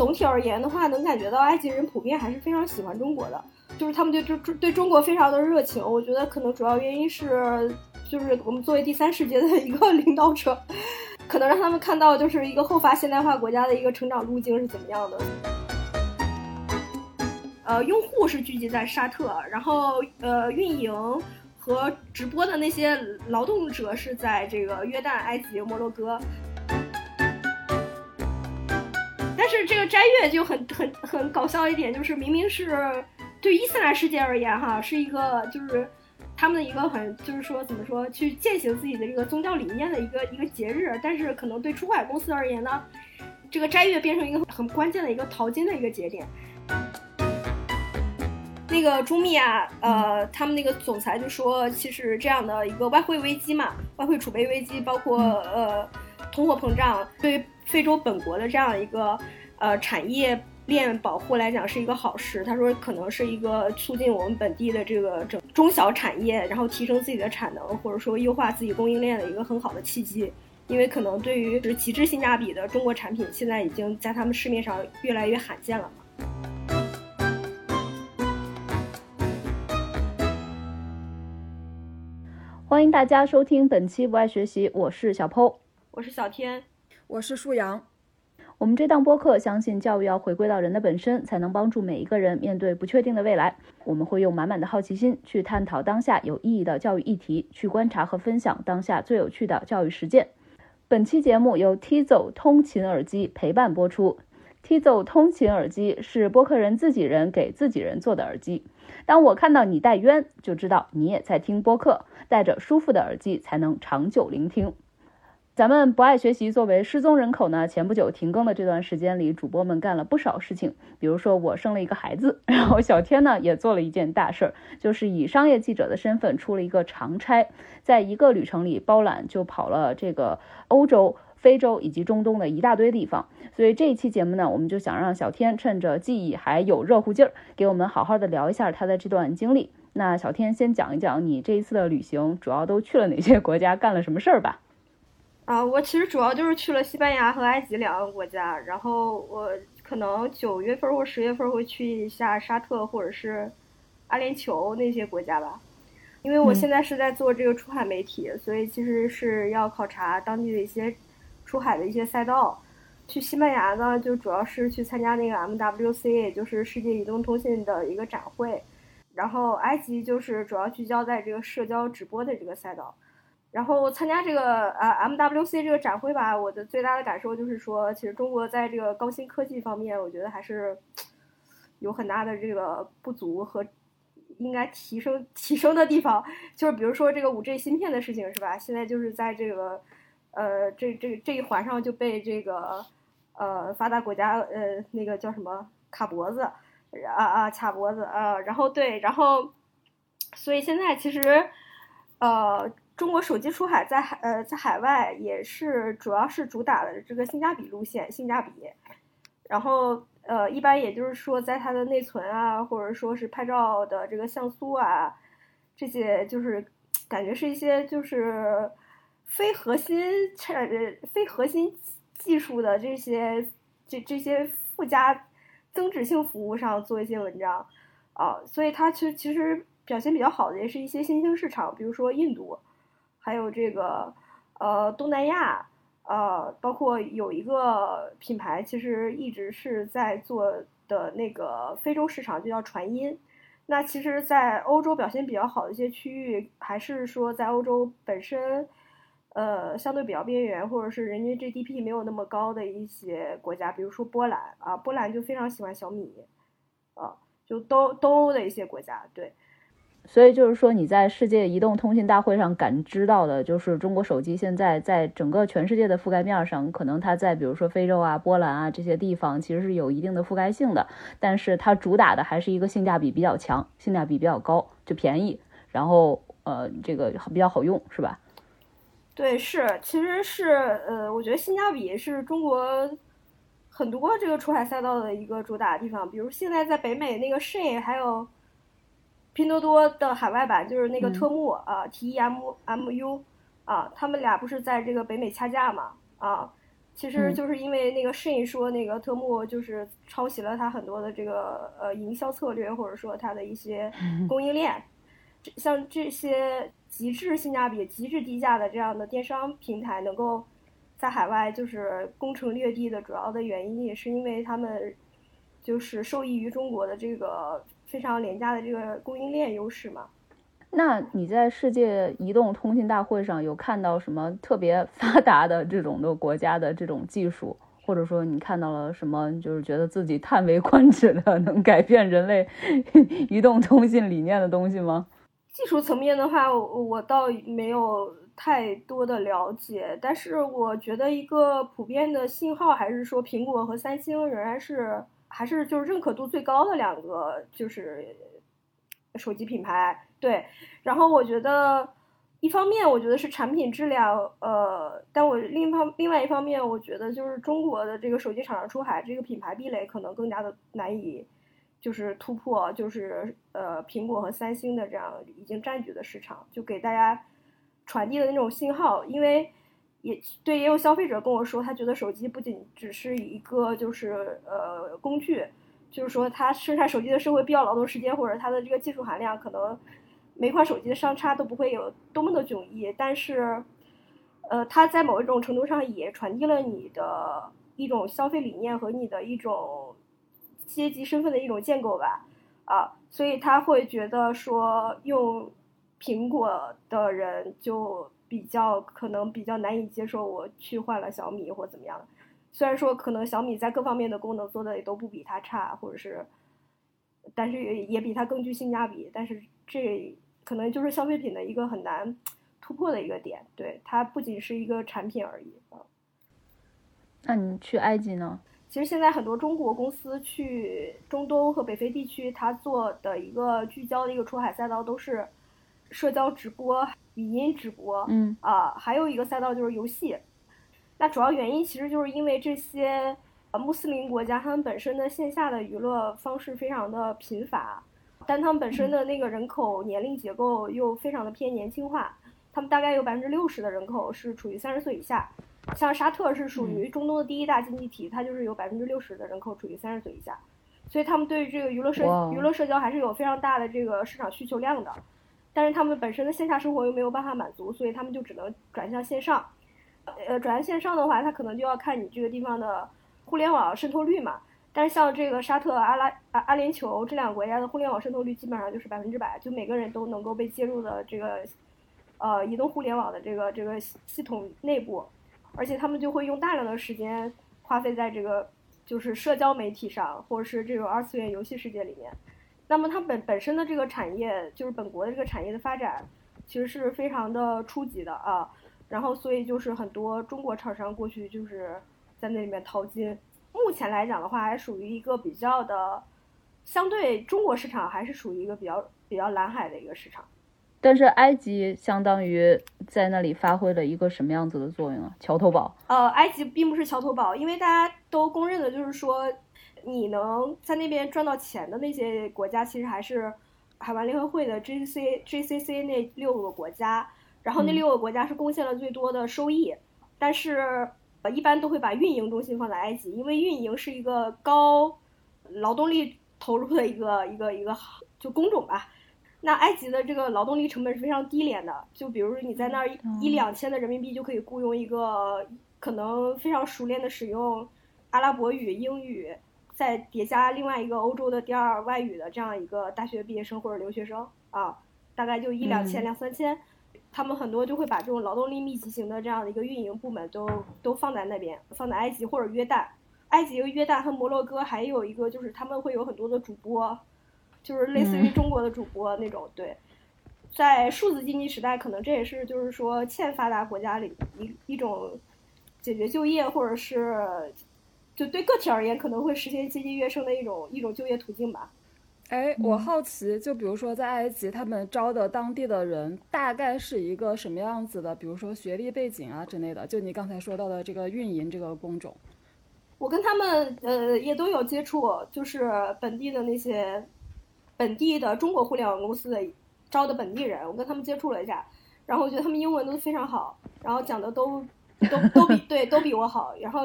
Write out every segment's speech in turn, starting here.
总体而言的话，能感觉到埃及人普遍还是非常喜欢中国的，就是他们对中对中国非常的热情。我觉得可能主要原因是，就是我们作为第三世界的一个 领导者，可能让他们看到就是一个后发现代化国家的一个成长路径是怎么样的。呃，用户是聚集在沙特，然后呃，运营和直播的那些劳动者是在这个约旦、埃及、摩洛哥。是这个斋月就很很很搞笑一点，就是明明是对伊斯兰世界而言，哈，是一个就是他们的一个很就是说怎么说去践行自己的这个宗教理念的一个一个节日，但是可能对出海公司而言呢，这个斋月变成一个很关键的一个淘金的一个节点。那个朱密啊，呃，他们那个总裁就说，其实这样的一个外汇危机嘛，外汇储备危机，包括呃通货膨胀，对。非洲本国的这样一个呃产业链保护来讲是一个好事，他说可能是一个促进我们本地的这个整中小产业，然后提升自己的产能，或者说优化自己供应链的一个很好的契机。因为可能对于是极致性价比的中国产品，现在已经在他们市面上越来越罕见了嘛。欢迎大家收听本期不爱学习，我是小 PO，我是小天。我是树阳，我们这档播客相信教育要回归到人的本身，才能帮助每一个人面对不确定的未来。我们会用满满的好奇心去探讨当下有意义的教育议题，去观察和分享当下最有趣的教育实践。本期节目由 Tizo 通勤耳机陪伴播出。Tizo 通勤耳机是播客人自己人给自己人做的耳机。当我看到你戴冤，就知道你也在听播客。戴着舒服的耳机，才能长久聆听。咱们不爱学习，作为失踪人口呢，前不久停更的这段时间里，主播们干了不少事情。比如说，我生了一个孩子，然后小天呢也做了一件大事儿，就是以商业记者的身份出了一个长差，在一个旅程里包揽就跑了这个欧洲、非洲以及中东的一大堆地方。所以这一期节目呢，我们就想让小天趁着记忆还有热乎劲儿，给我们好好的聊一下他的这段经历。那小天先讲一讲你这一次的旅行主要都去了哪些国家，干了什么事儿吧。啊，我其实主要就是去了西班牙和埃及两个国家，然后我可能九月份或十月份会去一下沙特或者是阿联酋那些国家吧，因为我现在是在做这个出海媒体，所以其实是要考察当地的一些出海的一些赛道。去西班牙呢，就主要是去参加那个 MWC，也就是世界移动通信的一个展会，然后埃及就是主要聚焦在这个社交直播的这个赛道。然后参加这个呃 MWC 这个展会吧，我的最大的感受就是说，其实中国在这个高新科技方面，我觉得还是有很大的这个不足和应该提升提升的地方。就是比如说这个五 G 芯片的事情，是吧？现在就是在这个呃这这这一环上就被这个呃发达国家呃那个叫什么卡脖子啊啊卡脖子啊，然后对，然后所以现在其实呃。中国手机出海在海呃在海外也是主要是主打的这个性价比路线，性价比。然后呃一般也就是说在它的内存啊，或者说是拍照的这个像素啊，这些就是感觉是一些就是非核心产非核心技术的这些这这些附加增值性服务上做一些文章啊，所以它其实其实表现比较好的也是一些新兴市场，比如说印度。还有这个，呃，东南亚，呃，包括有一个品牌，其实一直是在做的那个非洲市场，就叫传音。那其实，在欧洲表现比较好的一些区域，还是说在欧洲本身，呃，相对比较边缘，或者是人均 GDP 没有那么高的一些国家，比如说波兰啊，波兰就非常喜欢小米，啊，就东东欧的一些国家，对。所以就是说，你在世界移动通信大会上感知到的，就是中国手机现在在整个全世界的覆盖面上，可能它在比如说非洲啊、波兰啊这些地方，其实是有一定的覆盖性的。但是它主打的还是一个性价比比较强、性价比比较高，就便宜，然后呃这个比较好用，是吧？对，是，其实是呃，我觉得性价比是中国很多这个出海赛道的一个主打的地方。比如现在在北美那个 Shein 还有。拼多多的海外版就是那个特木啊，T E M M U，啊，他们俩不是在这个北美掐架嘛？啊，其实就是因为那个 Shane 说那个特木就是抄袭了他很多的这个呃营销策略，或者说他的一些供应链，像这些极致性价比、极致低价的这样的电商平台能够在海外就是攻城略地的主要的原因，也是因为他们就是受益于中国的这个非常廉价的这个供应链优势嘛。那你在世界移动通信大会上有看到什么特别发达的这种的国家的这种技术，或者说你看到了什么就是觉得自己叹为观止的能改变人类移动通信理念的东西吗？技术层面的话，我我倒没有太多的了解，但是我觉得一个普遍的信号还是说苹果和三星仍然是还是就是认可度最高的两个就是手机品牌。对，然后我觉得，一方面我觉得是产品质量，呃，但我另一方另外一方面，我觉得就是中国的这个手机厂商出海，这个品牌壁垒可能更加的难以，就是突破，就是呃苹果和三星的这样已经占据的市场，就给大家传递的那种信号，因为也对，也有消费者跟我说，他觉得手机不仅只是一个就是呃工具，就是说他生产手机的社会必要劳动时间或者它的这个技术含量可能。每款手机的相差都不会有多么的迥异，但是，呃，它在某一种程度上也传递了你的一种消费理念和你的一种阶级身份的一种建构吧，啊，所以他会觉得说用苹果的人就比较可能比较难以接受我去换了小米或怎么样，虽然说可能小米在各方面的功能做的也都不比它差，或者是，但是也也比它更具性价比，但是这。可能就是消费品的一个很难突破的一个点，对它不仅是一个产品而已啊。那你去埃及呢？其实现在很多中国公司去中东和北非地区，它做的一个聚焦的一个出海赛道都是社交直播、语音直播，嗯。啊，还有一个赛道就是游戏。那主要原因其实就是因为这些呃穆斯林国家，他们本身的线下的娱乐方式非常的贫乏。但他们本身的那个人口年龄结构又非常的偏年轻化，他们大概有百分之六十的人口是处于三十岁以下，像沙特是属于中东的第一大经济体，它就是有百分之六十的人口处于三十岁以下，所以他们对这个娱乐社娱乐社交还是有非常大的这个市场需求量的，但是他们本身的线下生活又没有办法满足，所以他们就只能转向线上，呃，转向线上的话，他可能就要看你这个地方的互联网渗透率嘛。但是像这个沙特、阿拉、阿阿联酋这两个国家的互联网渗透率基本上就是百分之百，就每个人都能够被接入的这个，呃，移动互联网的这个这个系统内部，而且他们就会用大量的时间花费在这个就是社交媒体上，或者是这种二次元游戏世界里面。那么它本本身的这个产业，就是本国的这个产业的发展，其实是非常的初级的啊。然后所以就是很多中国厂商过去就是在那里面淘金。目前来讲的话，还属于一个比较的，相对中国市场还是属于一个比较比较蓝海的一个市场。但是埃及相当于在那里发挥了一个什么样子的作用啊？桥头堡？呃，埃及并不是桥头堡，因为大家都公认的就是说，你能在那边赚到钱的那些国家，其实还是海湾联合会的 GCC GCC 那六个国家，然后那六个国家是贡献了最多的收益，但是。呃，一般都会把运营中心放在埃及，因为运营是一个高劳动力投入的一个一个一个就工种吧。那埃及的这个劳动力成本是非常低廉的，就比如说你在那儿一两千的人民币就可以雇佣一个可能非常熟练的使用阿拉伯语、英语，再叠加另外一个欧洲的第二外语的这样一个大学毕业生或者留学生啊，大概就一两千两三千。他们很多就会把这种劳动力密集型的这样的一个运营部门都都放在那边，放在埃及或者约旦。埃及、约旦和摩洛哥还有一个就是他们会有很多的主播，就是类似于中国的主播那种。对，在数字经济时代，可能这也是就是说欠发达国家里一一种解决就业或者是就对个体而言可能会实现阶级跃升的一种一种就业途径吧。哎，我好奇，就比如说在埃及，他们招的当地的人大概是一个什么样子的？比如说学历背景啊之类的。就你刚才说到的这个运营这个工种，我跟他们呃也都有接触，就是本地的那些本地的中国互联网公司的招的本地人，我跟他们接触了一下，然后我觉得他们英文都非常好，然后讲的都都都比对都比我好。然后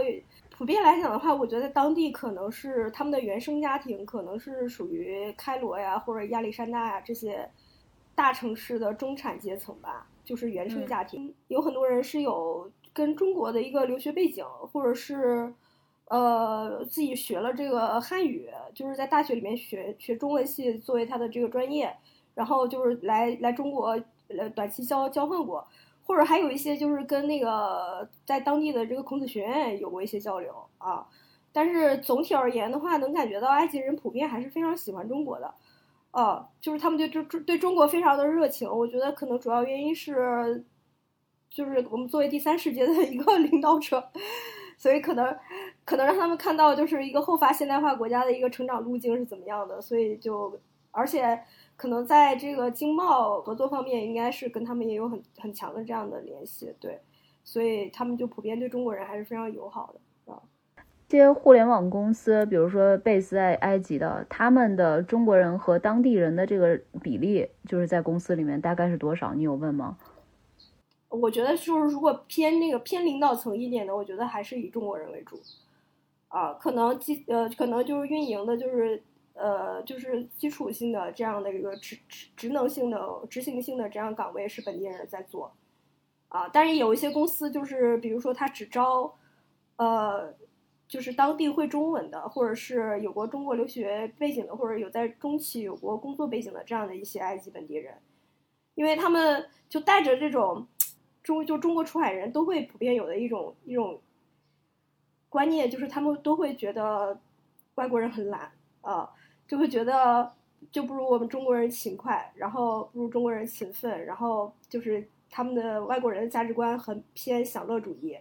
普遍来讲的话，我觉得当地可能是他们的原生家庭可能是属于开罗呀或者亚历山大呀这些大城市的中产阶层吧，就是原生家庭。有很多人是有跟中国的一个留学背景，或者是呃自己学了这个汉语，就是在大学里面学学中文系作为他的这个专业，然后就是来来中国呃短期交交换过。或者还有一些就是跟那个在当地的这个孔子学院有过一些交流啊，但是总体而言的话，能感觉到埃及人普遍还是非常喜欢中国的，哦，就是他们对中对中国非常的热情。我觉得可能主要原因是，就是我们作为第三世界的一个 领导者，所以可能可能让他们看到就是一个后发现代化国家的一个成长路径是怎么样的，所以就而且。可能在这个经贸合作方面，应该是跟他们也有很很强的这样的联系，对，所以他们就普遍对中国人还是非常友好的啊。这些互联网公司，比如说 base 在埃及的，他们的中国人和当地人的这个比例，就是在公司里面大概是多少？你有问吗？我觉得就是如果偏那个偏领导层一点的，我觉得还是以中国人为主啊，可能基呃可能就是运营的，就是。呃，就是基础性的这样的一个职职职能性的执行性的这样岗位是本地人在做，啊，但是有一些公司就是比如说他只招，呃，就是当地会中文的，或者是有过中国留学背景的，或者有在中企有过工作背景的这样的一些埃及本地人，因为他们就带着这种中就中国出海人都会普遍有的一种一种观念，就是他们都会觉得外国人很懒啊。就会觉得就不如我们中国人勤快，然后不如中国人勤奋，然后就是他们的外国人的价值观很偏享乐主义，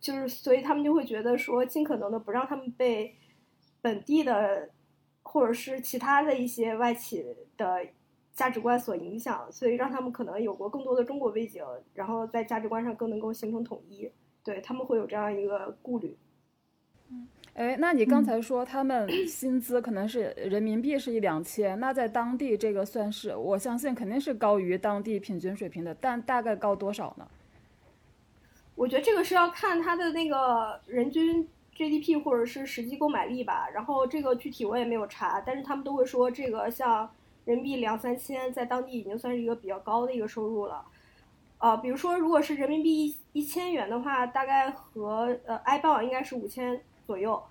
就是所以他们就会觉得说尽可能的不让他们被本地的或者是其他的一些外企的价值观所影响，所以让他们可能有过更多的中国背景，然后在价值观上更能够形成统一，对他们会有这样一个顾虑。哎，那你刚才说他们薪资可能是人民币是一两千，那在当地这个算是我相信肯定是高于当地平均水平的，但大概高多少呢？我觉得这个是要看他的那个人均 GDP 或者是实际购买力吧。然后这个具体我也没有查，但是他们都会说这个像人民币两三千，在当地已经算是一个比较高的一个收入了。啊，比如说如果是人民币一一千元的话，大概和呃埃镑应该是五千。左右，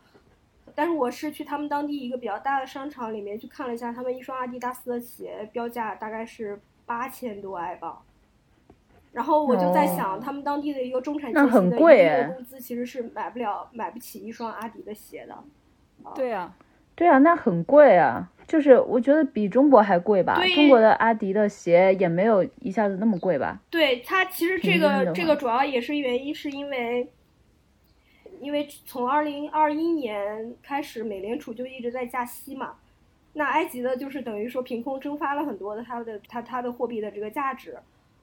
但是我是去他们当地一个比较大的商场里面去看了一下，他们一双阿迪达斯的鞋标价大概是八千多埃镑，然后我就在想，他们当地的一个中产阶级的一个工资其实是买不了、买不起一双阿迪的鞋的。对呀，对啊，那很贵啊，就是我觉得比中国还贵吧。中国的阿迪的鞋也没有一下子那么贵吧？对，它其实这个这个主要也是原因，是因为。因为从二零二一年开始，美联储就一直在加息嘛，那埃及的就是等于说凭空蒸发了很多的它的它它的货币的这个价值，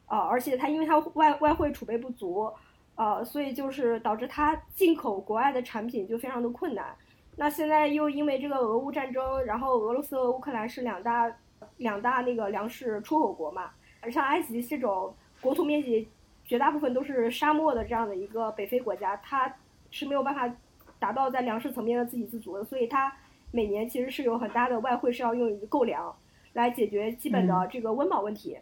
啊，而且它因为它外外汇储备不足，呃，所以就是导致它进口国外的产品就非常的困难。那现在又因为这个俄乌战争，然后俄罗斯和乌克兰是两大两大那个粮食出口国嘛，而像埃及这种国土面积绝大部分都是沙漠的这样的一个北非国家，它。是没有办法达到在粮食层面的自给自足的，所以它每年其实是有很大的外汇是要用于购粮，来解决基本的这个温饱问题。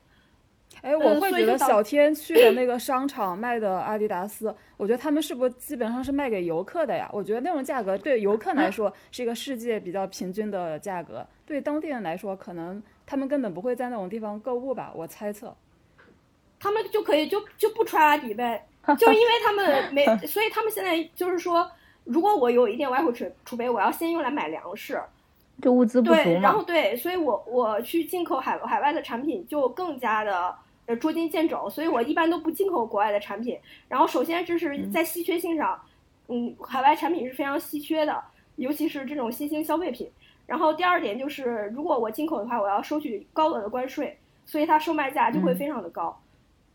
哎，我会觉得小天去的那个商场卖的阿迪达斯，我觉得他们是不是基本上是卖给游客的呀？我觉得那种价格对游客来说是一个世界比较平均的价格，对当地人来说，可能他们根本不会在那种地方购物吧？我猜测。他们就可以就就不穿阿迪呗。就因为他们没，所以他们现在就是说，如果我有一点外汇储储备，我要先用来买粮食，就物资不足对，然后对，所以我我去进口海海外的产品就更加的呃捉襟见肘，所以我一般都不进口国外的产品。然后首先就是在稀缺性上，嗯，海外产品是非常稀缺的，尤其是这种新兴消费品。然后第二点就是，如果我进口的话，我要收取高额的关税，所以它售卖价就会非常的高。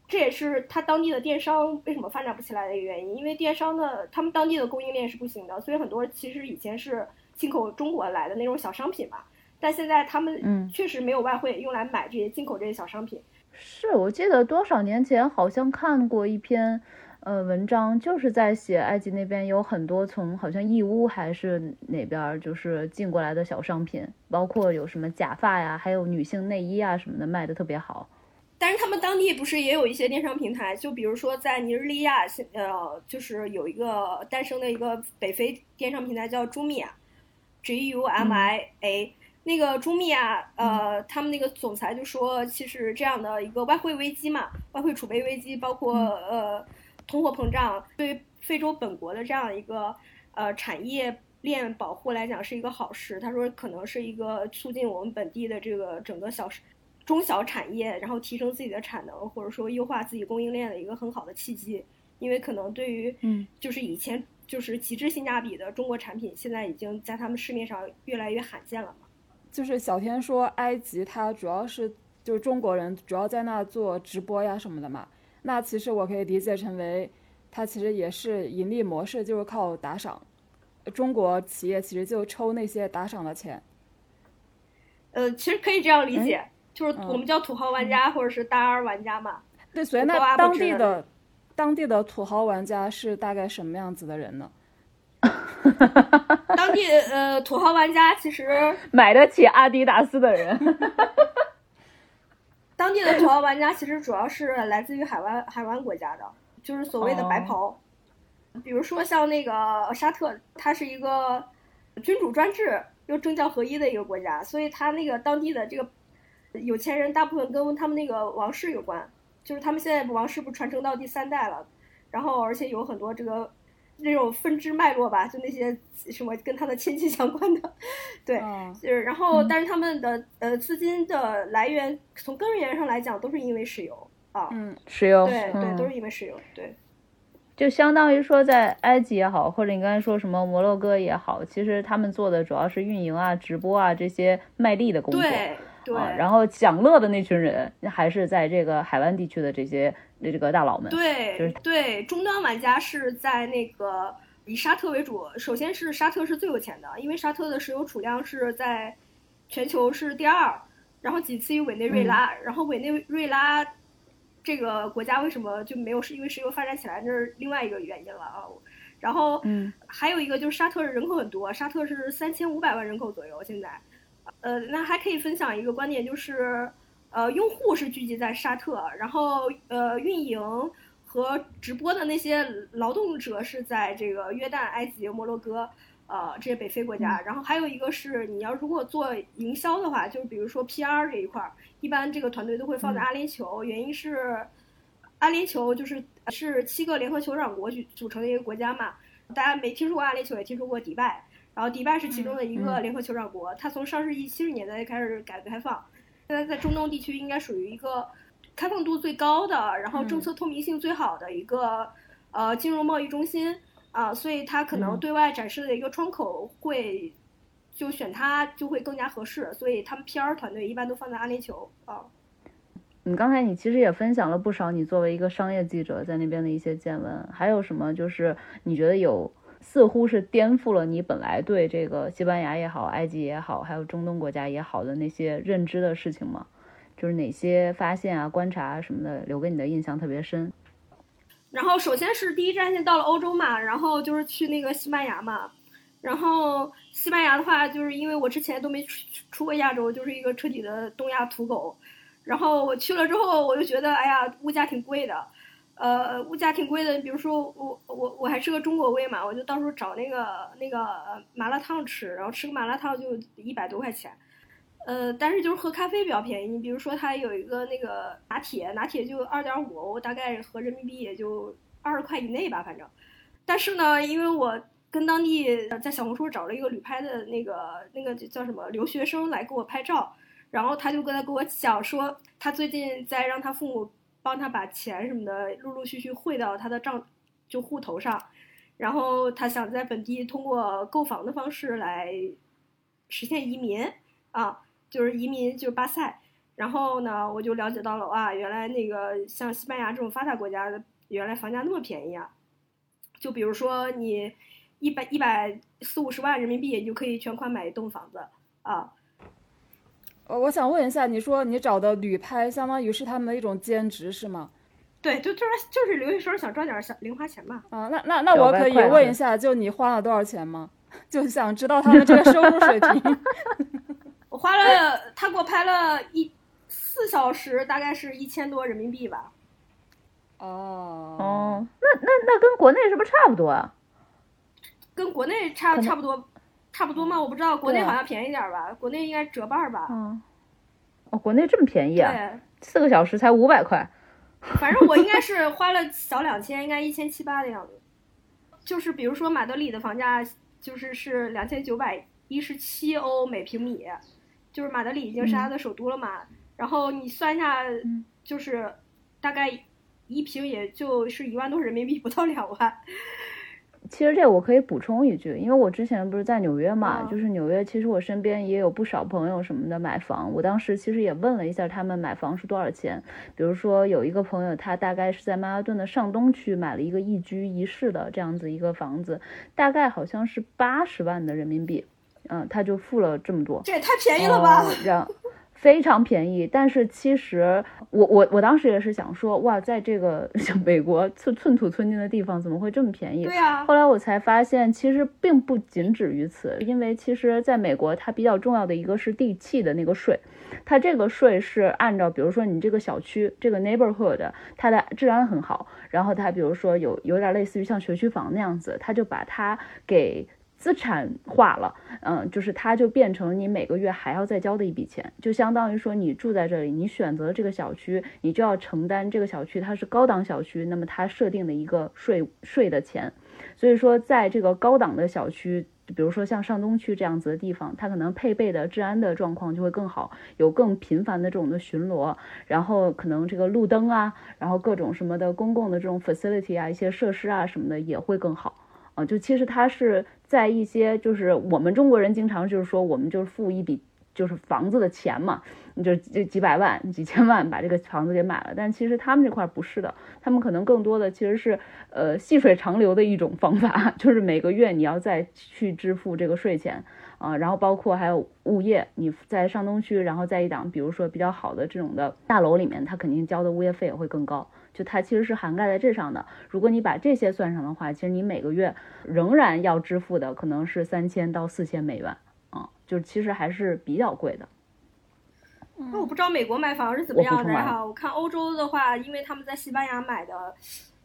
这也是他当地的电商为什么发展不起来的一个原因，因为电商的他们当地的供应链是不行的，所以很多其实以前是进口中国来的那种小商品嘛，但现在他们确实没有外汇用来买这些进口这些小商品。是我记得多少年前好像看过一篇，呃文章，就是在写埃及那边有很多从好像义乌还是哪边就是进过来的小商品，包括有什么假发呀，还有女性内衣啊什么的卖的特别好。但是他们当地不是也有一些电商平台？就比如说在尼日利亚，现呃，就是有一个诞生的一个北非电商平台叫 Jumia，G U M I A。那个 Jumia，呃，他们那个总裁就说，其实这样的一个外汇危机嘛，外汇储备危机，包括呃通货膨胀，对非洲本国的这样一个呃产业链保护来讲是一个好事。他说，可能是一个促进我们本地的这个整个小。中小产业，然后提升自己的产能，或者说优化自己供应链的一个很好的契机，因为可能对于，嗯，就是以前就是极致性价比的中国产品，现在已经在他们市面上越来越罕见了嘛。就是小天说，埃及它主要是就是中国人主要在那做直播呀什么的嘛，那其实我可以理解成为，它其实也是盈利模式就是靠打赏，中国企业其实就抽那些打赏的钱。呃，其实可以这样理解。就是我们叫土豪玩家或者是大 R 玩家嘛。对，所以那当地的当地的土豪玩家是大概什么样子的人呢？当地呃土豪玩家其实 买得起阿迪达斯的人。当地的土豪玩家其实主要是来自于海湾海湾国家的，就是所谓的白袍。比如说像那个沙特，它是一个君主专制又政教合一的一个国家，所以它那个当地的这个。有钱人大部分跟他们那个王室有关，就是他们现在王室不传承到第三代了，然后而且有很多这个那种分支脉络吧，就那些什么跟他的亲戚 相关的，对，就是然后但是他们的呃资金的来源从根源上来讲都是因为石油啊，嗯，石油，对对，都是因为石油，对，就相当于说在埃及也好，或者你刚才说什么摩洛哥也好，其实他们做的主要是运营啊、直播啊这些卖力的工作。对。对，然后享乐的那群人还是在这个海湾地区的这些这个大佬们。对，就是对终端玩家是在那个以沙特为主。首先是沙特是最有钱的，因为沙特的石油储量是在全球是第二，然后仅次于委内瑞拉。然后委内瑞拉这个国家为什么就没有是因为石油发展起来，那是另外一个原因了啊。然后，嗯，还有一个就是沙特人口很多，沙特是三千五百万人口左右现在。呃，那还可以分享一个观点，就是，呃，用户是聚集在沙特，然后呃，运营和直播的那些劳动者是在这个约旦、埃及、摩洛哥，呃，这些北非国家。然后还有一个是，你要如果做营销的话，就是比如说 PR 这一块儿，一般这个团队都会放在阿联酋，原因是，阿联酋就是是七个联合酋长国组组成的一个国家嘛，大家没听说过阿联酋，也听说过迪拜。然后迪拜是其中的一个联合酋长国，它从上世纪七十年代开始改革开放，现在在中东地区应该属于一个开放度最高的，然后政策透明性最好的一个呃金融贸易中心啊，所以它可能对外展示的一个窗口会就选它就会更加合适，所以他们 PR 团队一般都放在阿联酋啊。你刚才你其实也分享了不少你作为一个商业记者在那边的一些见闻，还有什么就是你觉得有？似乎是颠覆了你本来对这个西班牙也好、埃及也好，还有中东国家也好的那些认知的事情吗？就是哪些发现啊、观察什么的，留给你的印象特别深。然后首先是第一站先到了欧洲嘛，然后就是去那个西班牙嘛。然后西班牙的话，就是因为我之前都没出出过亚洲，就是一个彻底的东亚土狗。然后我去了之后，我就觉得，哎呀，物价挺贵的。呃，物价挺贵的。比如说，我我我还是个中国胃嘛，我就到时候找那个那个麻辣烫吃，然后吃个麻辣烫就一百多块钱。呃，但是就是喝咖啡比较便宜。你比如说，它有一个那个拿铁，拿铁就二点五欧，大概合人民币也就二十块以内吧，反正。但是呢，因为我跟当地在小红书找了一个旅拍的那个那个叫什么留学生来给我拍照，然后他就跟他跟我讲说，他最近在让他父母。帮他把钱什么的陆陆续续汇到他的账就户头上，然后他想在本地通过购房的方式来实现移民啊，就是移民就是巴塞。然后呢，我就了解到了哇，原来那个像西班牙这种发达国家的，原来房价那么便宜啊！就比如说你一百一百四五十万人民币，你就可以全款买一栋房子啊。呃，我想问一下，你说你找的旅拍，相当于是他们的一种兼职是吗？对，就就是就是留学生想赚点小零花钱嘛。啊，那那那我可以问一下，就你花了多少钱吗？就想知道他们这个收入水平。我花了，他给我拍了一四小时，大概是一千多人民币吧。哦哦，那那那跟国内是不是差不多啊？跟国内差差不多，差不多嘛？我不知道，国内好像便宜点吧？国内应该折半吧？嗯，哦，国内这么便宜啊？对，四个小时才五百块。反正我应该是花了小两千，应该一千七八的样子。就是比如说马德里的房价，就是是两千九百一十七欧每平米，就是马德里已经是它的首都了嘛。然后你算一下，就是大概一平也就是一万多人民币，不到两万。其实这我可以补充一句，因为我之前不是在纽约嘛，就是纽约，其实我身边也有不少朋友什么的买房。我当时其实也问了一下他们买房是多少钱。比如说有一个朋友，他大概是在曼哈顿的上东区买了一个一居一室的这样子一个房子，大概好像是八十万的人民币，嗯，他就付了这么多，这也太便宜了吧？让。非常便宜，但是其实我我我当时也是想说，哇，在这个像美国寸寸土寸金的地方，怎么会这么便宜？对呀。后来我才发现，其实并不仅止于此，因为其实在美国，它比较重要的一个是地契的那个税，它这个税是按照，比如说你这个小区这个 neighborhood，它的治安很好，然后它比如说有有点类似于像学区房那样子，它就把它给。资产化了，嗯，就是它就变成你每个月还要再交的一笔钱，就相当于说你住在这里，你选择这个小区，你就要承担这个小区它是高档小区，那么它设定的一个税税的钱。所以说，在这个高档的小区，比如说像上东区这样子的地方，它可能配备的治安的状况就会更好，有更频繁的这种的巡逻，然后可能这个路灯啊，然后各种什么的公共的这种 facility 啊，一些设施啊什么的也会更好。啊，就其实它是在一些，就是我们中国人经常就是说，我们就是付一笔就是房子的钱嘛，你就几几百万、几千万把这个房子给买了。但其实他们这块不是的，他们可能更多的其实是呃细水长流的一种方法，就是每个月你要再去支付这个税钱啊，然后包括还有物业，你在上东区，然后在一档比如说比较好的这种的大楼里面，他肯定交的物业费也会更高。就它其实是涵盖在这上的。如果你把这些算上的话，其实你每个月仍然要支付的可能是三千到四千美元啊，就是其实还是比较贵的。那我不知道美国买房是怎么样的哈。我看欧洲的话，因为他们在西班牙买的，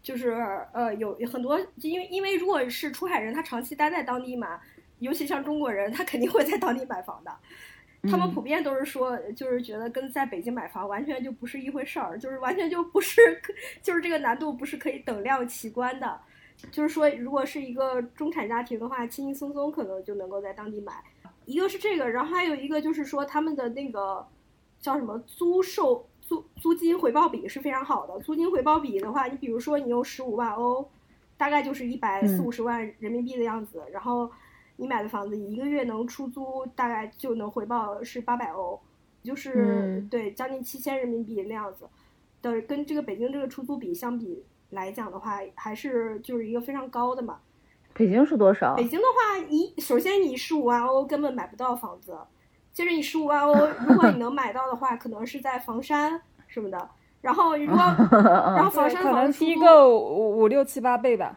就是呃有很多，因为因为如果是出海人，他长期待在当地嘛，尤其像中国人，他肯定会在当地买房的。他们普遍都是说，就是觉得跟在北京买房完全就不是一回事儿，就是完全就不是，就是这个难度不是可以等量齐观的。就是说，如果是一个中产家庭的话，轻轻松松可能就能够在当地买。一个是这个，然后还有一个就是说，他们的那个叫什么租售租租金回报比是非常好的。租金回报比的话，你比如说你用十五万欧，大概就是一百四五十万人民币的样子，然后。你买的房子一个月能出租，大概就能回报是八百欧，就是对将近七千人民币那样子的，跟这个北京这个出租比相比来讲的话，还是就是一个非常高的嘛。北京是多少？北京的话，你首先你十五万欧根本买不到房子，接着你十五万欧，如果你能买到的话，可能是在房山什么的，然后如果 然后房山可能低个五五六七八倍吧。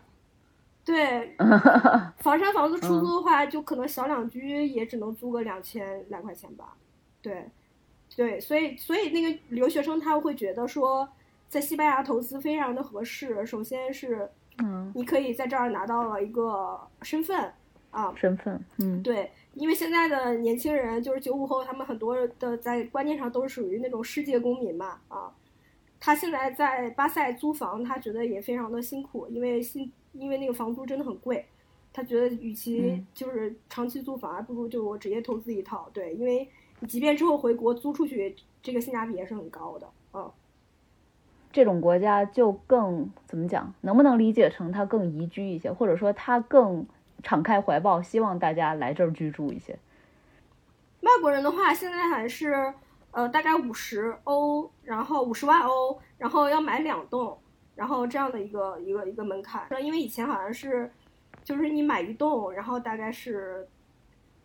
对，房山房子出租的话，就可能小两居也只能租个两千来块钱吧。对，对，所以所以那个留学生他会觉得说，在西班牙投资非常的合适。首先是，嗯，你可以在这儿拿到了一个身份啊，身份，嗯，对，因为现在的年轻人就是九五后，他们很多的在观念上都是属于那种世界公民嘛啊。他现在在巴塞租房，他觉得也非常的辛苦，因为新。因为那个房租真的很贵，他觉得与其就是长期租房，还不如就我直接投资一套。对，因为你即便之后回国租出去，这个性价比也是很高的。嗯，这种国家就更怎么讲？能不能理解成它更宜居一些，或者说它更敞开怀抱，希望大家来这儿居住一些？外国人的话，现在还是呃大概五十欧，然后五十万欧，然后要买两栋。然后这样的一个一个一个门槛，因为以前好像是，就是你买一栋，然后大概是，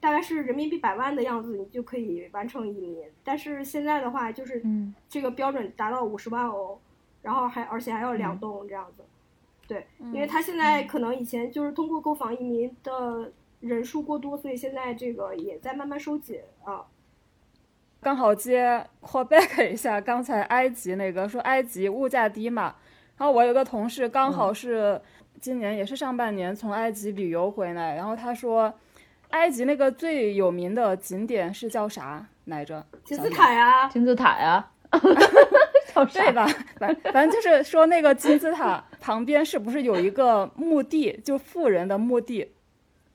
大概是人民币百万的样子，你就可以完成移民。但是现在的话，就是这个标准达到五十万欧，然后还而且还要两栋这样子。对，因为他现在可能以前就是通过购房移民的人数过多，所以现在这个也在慢慢收紧啊。刚好接 callback 一下刚才埃及那个说埃及物价低嘛，然后我有个同事刚好是今年也是上半年从埃及旅游回来，然后他说埃及那个最有名的景点是叫啥来着？金字塔呀，金字塔呀。对吧？反反正就是说，那个金字塔旁边是不是有一个墓地？就富人的墓地，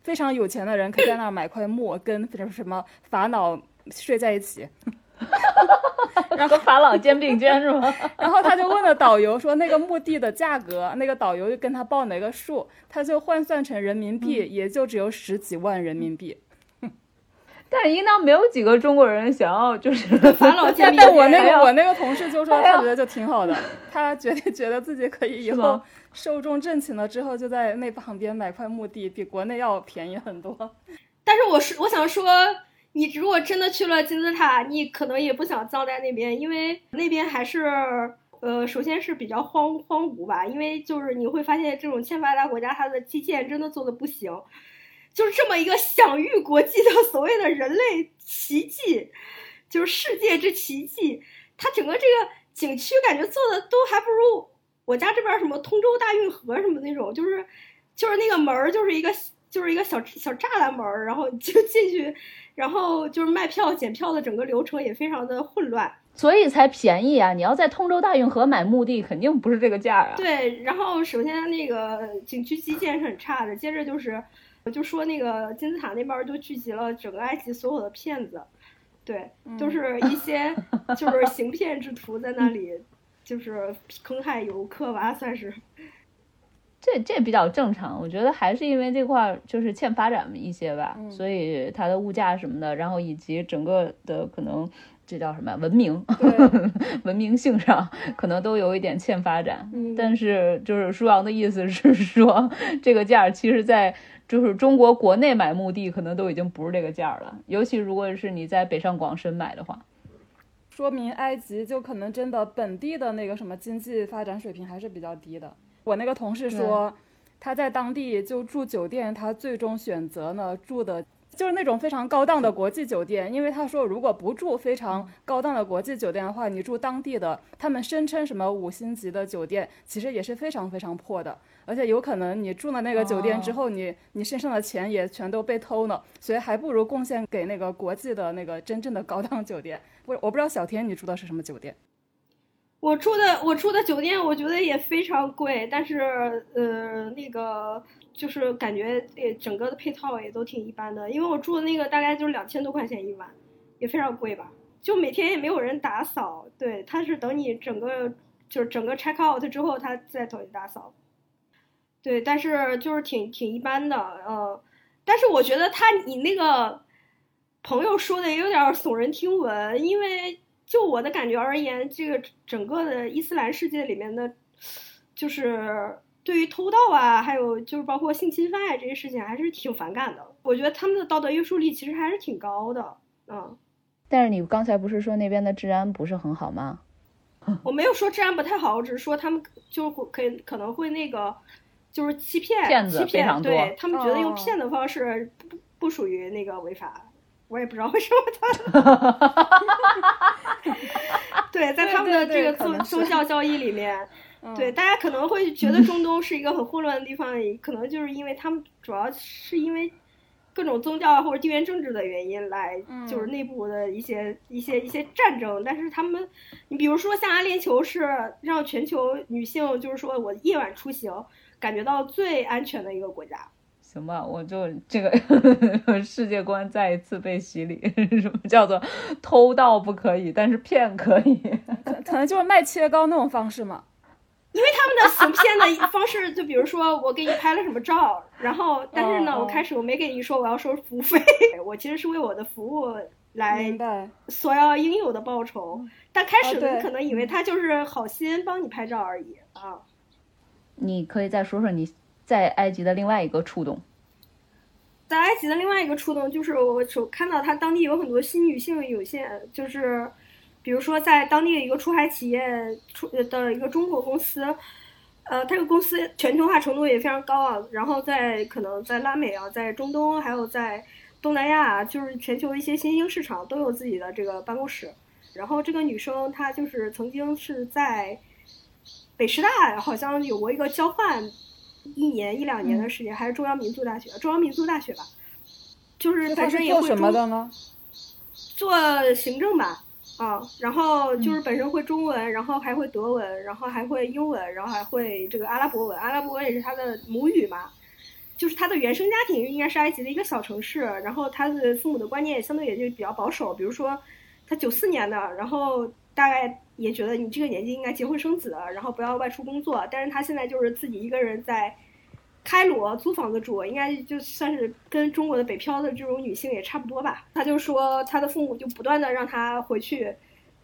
非常有钱的人可以在那儿买块墓，跟什么法老睡在一起。然后法老肩并肩是吗？然后他就问了导游说：“那个墓地的价格？”那个导游就跟他报哪个数，他就换算成人民币，也就只有十几万人民币。但是应当没有几个中国人想要就是 法老见但我那个我那个同事就说他觉得就挺好的，他觉得觉得自己可以以后寿终正寝了之后就在那旁边买块墓地，比国内要便宜很多。但是我是我想说，你如果真的去了金字塔，你可能也不想葬在那边，因为那边还是呃，首先是比较荒荒芜吧，因为就是你会发现这种欠发达国家，它的基建真的做的不行。就是这么一个享誉国际的所谓的人类奇迹，就是世界之奇迹。它整个这个景区感觉做的都还不如我家这边什么通州大运河什么那种，就是就是那个门儿就是一个就是一个小小栅栏门儿，然后就进去，然后就是卖票检票的整个流程也非常的混乱，所以才便宜啊！你要在通州大运河买墓地，肯定不是这个价啊。对，然后首先那个景区基建是很差的，接着就是。就说那个金字塔那边就聚集了整个埃及所有的骗子，对，就是一些就是行骗之徒在那里，就是坑害游客吧，算是。这这比较正常，我觉得还是因为这块就是欠发展一些吧，所以它的物价什么的，然后以及整个的可能这叫什么文明，文明性上可能都有一点欠发展。但是就是舒阳的意思是说，这个价其实，在就是中国国内买墓地可能都已经不是这个价了，尤其如果是你在北上广深买的话，说明埃及就可能真的本地的那个什么经济发展水平还是比较低的。我那个同事说，他在当地就住酒店，他最终选择呢住的。就是那种非常高档的国际酒店，因为他说如果不住非常高档的国际酒店的话，你住当地的，他们声称什么五星级的酒店，其实也是非常非常破的，而且有可能你住了那个酒店之后，你你身上的钱也全都被偷了，所以还不如贡献给那个国际的那个真正的高档酒店。我我不知道小天你住的是什么酒店？我住的我住的酒店，我觉得也非常贵，但是呃那个。就是感觉也整个的配套也都挺一般的，因为我住的那个大概就是两千多块钱一晚，也非常贵吧。就每天也没有人打扫，对，他是等你整个就是整个 check out 之后，他再统一打扫。对，但是就是挺挺一般的，呃，但是我觉得他你那个朋友说的也有点耸人听闻，因为就我的感觉而言，这个整个的伊斯兰世界里面的，就是。对于偷盗啊，还有就是包括性侵犯啊这些事情，还是挺反感的。我觉得他们的道德约束力其实还是挺高的，嗯。但是你刚才不是说那边的治安不是很好吗？我没有说治安不太好，我只是说他们就可以可能会那个就是欺骗，欺骗，对他们觉得用骗的方式不不属于那个违法，我也不知道为什么他。对，在他们的这个宗宗教教义里面。对，大家可能会觉得中东是一个很混乱的地方，可能就是因为他们主要是因为各种宗教或者地缘政治的原因来，就是内部的一些一些一些战争。但是他们，你比如说像阿联酋是让全球女性就是说我夜晚出行感觉到最安全的一个国家。行吧，我就这个 世界观再一次被洗礼，什么叫做偷盗不可以，但是骗可以？可能就是卖切糕那种方式嘛。因为他们的行骗的方式，就比如说我给你拍了什么照，然后但是呢，我开始我没给你说我要收服务费，我其实是为我的服务来索要应有的报酬。但开始你可能以为他就是好心帮你拍照而已啊。你可以再说说你在埃及的另外一个触动。在埃及的另外一个触动就是我首看到他当地有很多新女性涌现，就是。比如说在当地的一个出海企业出的一个中国公司，呃，这个公司全球化程度也非常高啊。然后在可能在拉美啊，在中东，还有在东南亚，就是全球一些新兴市场都有自己的这个办公室。然后这个女生她就是曾经是在北师大，好像有过一个交换。一年一两年的时间，还是中央民族大学，中央民族大学吧，就是本身也会做什么的呢？做行政吧，啊，然后就是本身会中文，然后还会德文，然后还会英文，然后还会这个阿拉伯文，阿拉伯文也是他的母语嘛。就是他的原生家庭应该是埃及的一个小城市，然后他的父母的观念也相对也就比较保守，比如说他九四年的，然后大概。也觉得你这个年纪应该结婚生子，然后不要外出工作。但是他现在就是自己一个人在开罗租房子住，应该就算是跟中国的北漂的这种女性也差不多吧。他就说他的父母就不断的让他回去，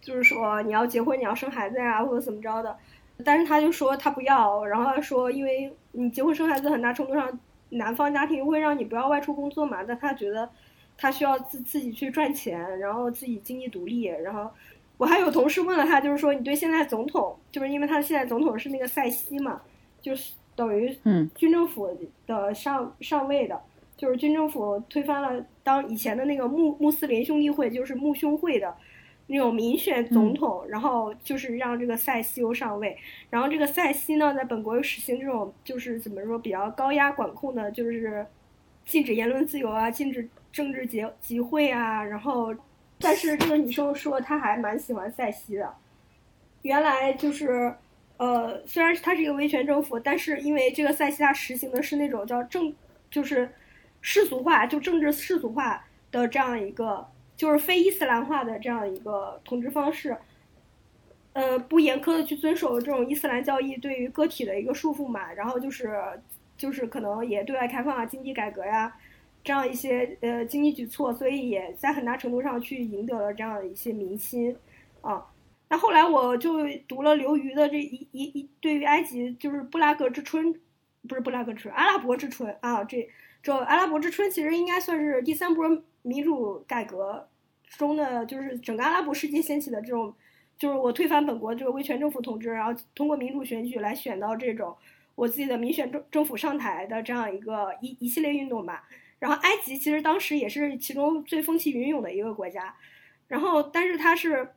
就是说你要结婚，你要生孩子呀，或者怎么着的。但是他就说他不要，然后他说因为你结婚生孩子，很大程度上男方家庭会让你不要外出工作嘛。但他觉得他需要自自己去赚钱，然后自己经济独立，然后。我还有同事问了他，就是说你对现在总统，就是因为他现在总统是那个塞西嘛，就是等于军政府的上上位的，就是军政府推翻了当以前的那个穆穆斯林兄弟会，就是穆兄会的那种民选总统，然后就是让这个塞西又上位，然后这个塞西呢，在本国又实行这种就是怎么说比较高压管控的，就是禁止言论自由啊，禁止政治集集会啊，然后。但是这个女生说她还蛮喜欢塞西的，原来就是，呃，虽然他是一个威权政府，但是因为这个塞西他实行的是那种叫政，就是世俗化，就政治世俗化的这样一个，就是非伊斯兰化的这样一个统治方式，呃，不严苛的去遵守这种伊斯兰教义对于个体的一个束缚嘛，然后就是，就是可能也对外开放啊，经济改革呀。这样一些呃经济举措，所以也在很大程度上去赢得了这样的一些民心，啊，那后来我就读了刘瑜的这一一一对于埃及就是布拉格之春，不是布拉格之春，阿拉伯之春啊，这这阿拉伯之春其实应该算是第三波民主改革中的，就是整个阿拉伯世界掀起的这种，就是我推翻本国这个威权政府统治，然后通过民主选举来选到这种我自己的民选政政府上台的这样一个一一系列运动吧。然后埃及其实当时也是其中最风起云涌的一个国家，然后但是他是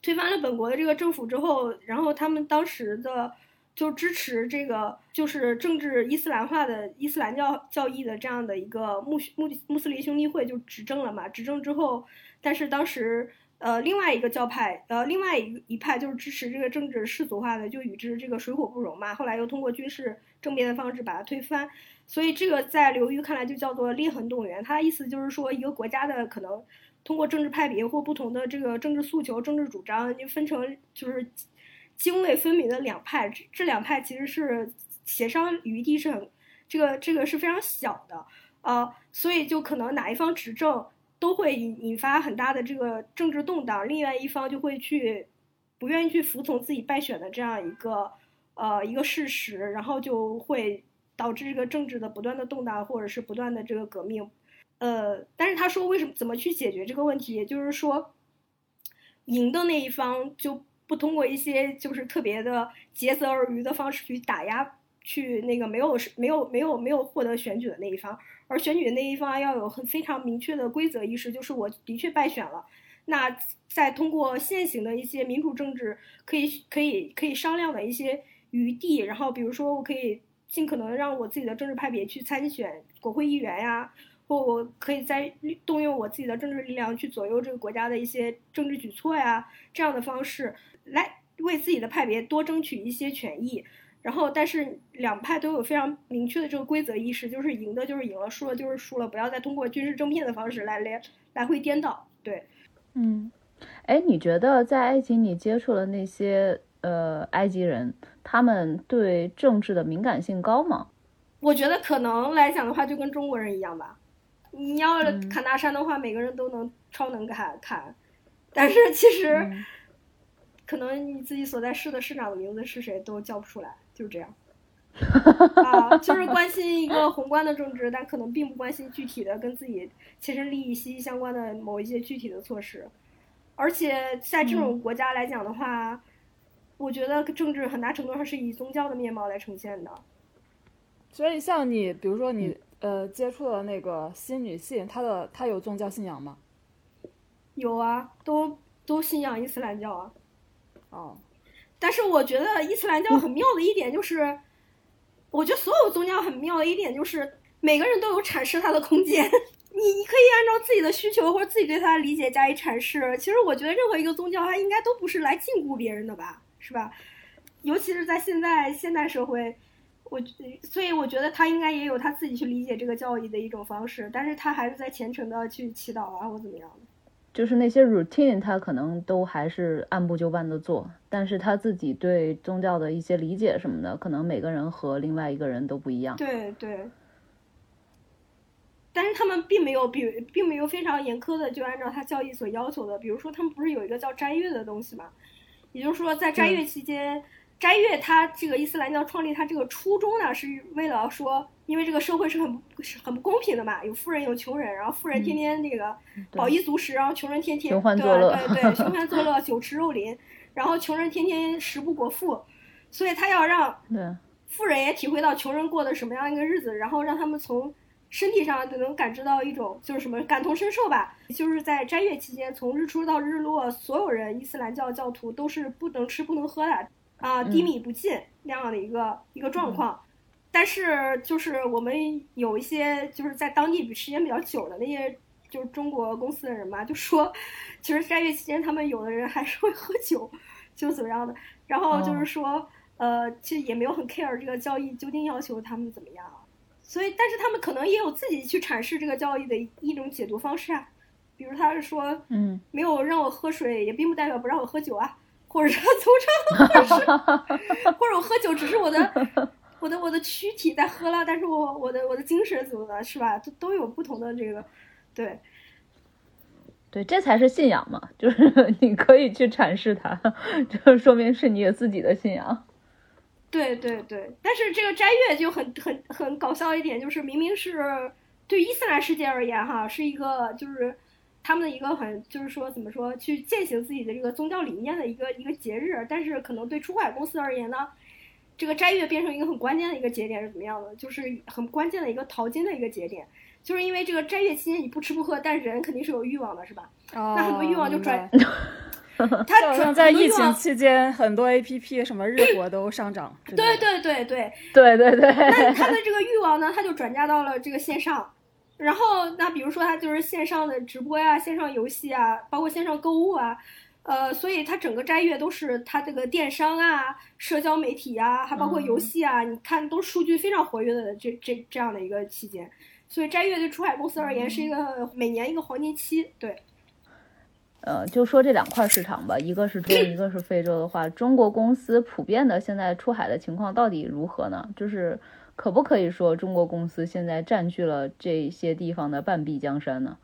推翻了本国的这个政府之后，然后他们当时的就支持这个就是政治伊斯兰化的伊斯兰教教义的这样的一个穆穆穆斯林兄弟会就执政了嘛，执政之后，但是当时呃另外一个教派呃另外一一派就是支持这个政治世俗化的，就与之这个水火不容嘛，后来又通过军事政变的方式把它推翻。所以这个在刘瑜看来就叫做裂痕动员，他的意思就是说，一个国家的可能通过政治派别或不同的这个政治诉求、政治主张，就分成就是泾渭分明的两派。这两派其实是协商余地是很这个这个是非常小的，呃，所以就可能哪一方执政都会引引发很大的这个政治动荡，另外一方就会去不愿意去服从自己败选的这样一个呃一个事实，然后就会。导致这个政治的不断的动荡，或者是不断的这个革命，呃，但是他说为什么怎么去解决这个问题？也就是说，赢的那一方就不通过一些就是特别的竭泽而渔的方式去打压，去那个没有没有没有没有获得选举的那一方，而选举的那一方要有很非常明确的规则意识，就是我的确败选了，那再通过现行的一些民主政治可以可以可以商量的一些余地，然后比如说我可以。尽可能让我自己的政治派别去参选国会议员呀，或我可以在动用我自己的政治力量去左右这个国家的一些政治举措呀，这样的方式来为自己的派别多争取一些权益。然后，但是两派都有非常明确的这个规则意识，就是赢的就是赢了，输了就是输了，不要再通过军事政变的方式来来来回颠倒。对，嗯，哎，你觉得在埃及你接触的那些？呃，埃及人他们对政治的敏感性高吗？我觉得可能来讲的话，就跟中国人一样吧。你要砍大山的话，每个人都能超能砍砍，但是其实 可能你自己所在市的市长的名字是谁都叫不出来，就是这样。啊，就是关心一个宏观的政治，但可能并不关心具体的跟自己切身利益息息相关的某一些具体的措施。而且在这种国家来讲的话，我觉得政治很大程度上是以宗教的面貌来呈现的。所以，像你，比如说你呃接触的那个新女性，她的她有宗教信仰吗？有啊，都都信仰伊斯兰教啊。哦。但是我觉得伊斯兰教很妙的一点就是，我觉得所有宗教很妙的一点就是，每个人都有阐释它的空间。你你可以按照自己的需求或者自己对他的理解加以阐释。其实我觉得任何一个宗教它应该都不是来禁锢别人的吧，是吧？尤其是在现在现代社会，我所以我觉得他应该也有他自己去理解这个教义的一种方式，但是他还是在虔诚的去祈祷啊或怎么样的。就是那些 routine 他可能都还是按部就班的做，但是他自己对宗教的一些理解什么的，可能每个人和另外一个人都不一样。对对。但是他们并没有比，并没有非常严苛的就按照他教义所要求的，比如说他们不是有一个叫斋月的东西嘛？也就是说，在斋月期间，斋月它这个伊斯兰教创立它这个初衷呢，是为了说，因为这个社会是很是很不公平的嘛，有富人有穷人，然后富人天天那个饱衣足食，然后穷人天天对对对 寻欢作乐，酒池肉林，然后穷人天天食不果腹，所以他要让富人也体会到穷人过的什么样一个日子，然后让他们从。身体上就能感知到一种就是什么感同身受吧，就是在斋月期间，从日出到日落，所有人伊斯兰教教徒都是不能吃不能喝的啊，低米不进那样的一个一个状况。但是就是我们有一些就是在当地比时间比较久的那些就是中国公司的人嘛，就说其实斋月期间他们有的人还是会喝酒，就怎么样的。然后就是说呃，其实也没有很 care 这个教义究竟要求他们怎么样。所以，但是他们可能也有自己去阐释这个教义的一种解读方式啊，比如他是说，嗯，没有让我喝水，也并不代表不让我喝酒啊，或者是从这，或者是，或者我喝酒只是我的，我的我的躯体在喝了，但是我我的我的精神怎么的，是吧？都都有不同的这个，对，对，这才是信仰嘛，就是你可以去阐释它，就说明是你自己的信仰。对对对，但是这个斋月就很很很搞笑一点，就是明明是对伊斯兰世界而言，哈，是一个就是他们的一个很就是说怎么说去践行自己的这个宗教理念的一个一个节日，但是可能对出海公司而言呢，这个斋月变成一个很关键的一个节点是怎么样的？就是很关键的一个淘金的一个节点，就是因为这个斋月期间你不吃不喝，但是人肯定是有欲望的，是吧？那很多欲望就转。他好像在疫情期间，很多 A P P 什么日活都上涨。对对对对对对对。那他的这个欲望呢，他就转嫁到了这个线上。然后，那比如说他就是线上的直播呀、线上游戏啊，包括线上购物啊，呃，所以他整个斋月都是他这个电商啊、社交媒体啊，还包括游戏啊，你看都数据非常活跃的这这这样的一个期间。所以斋月对出海公司而言是一个每年一个黄金期，对。呃，就说这两块市场吧，一个是中，一个是非洲的话，中国公司普遍的现在出海的情况到底如何呢？就是可不可以说中国公司现在占据了这些地方的半壁江山呢？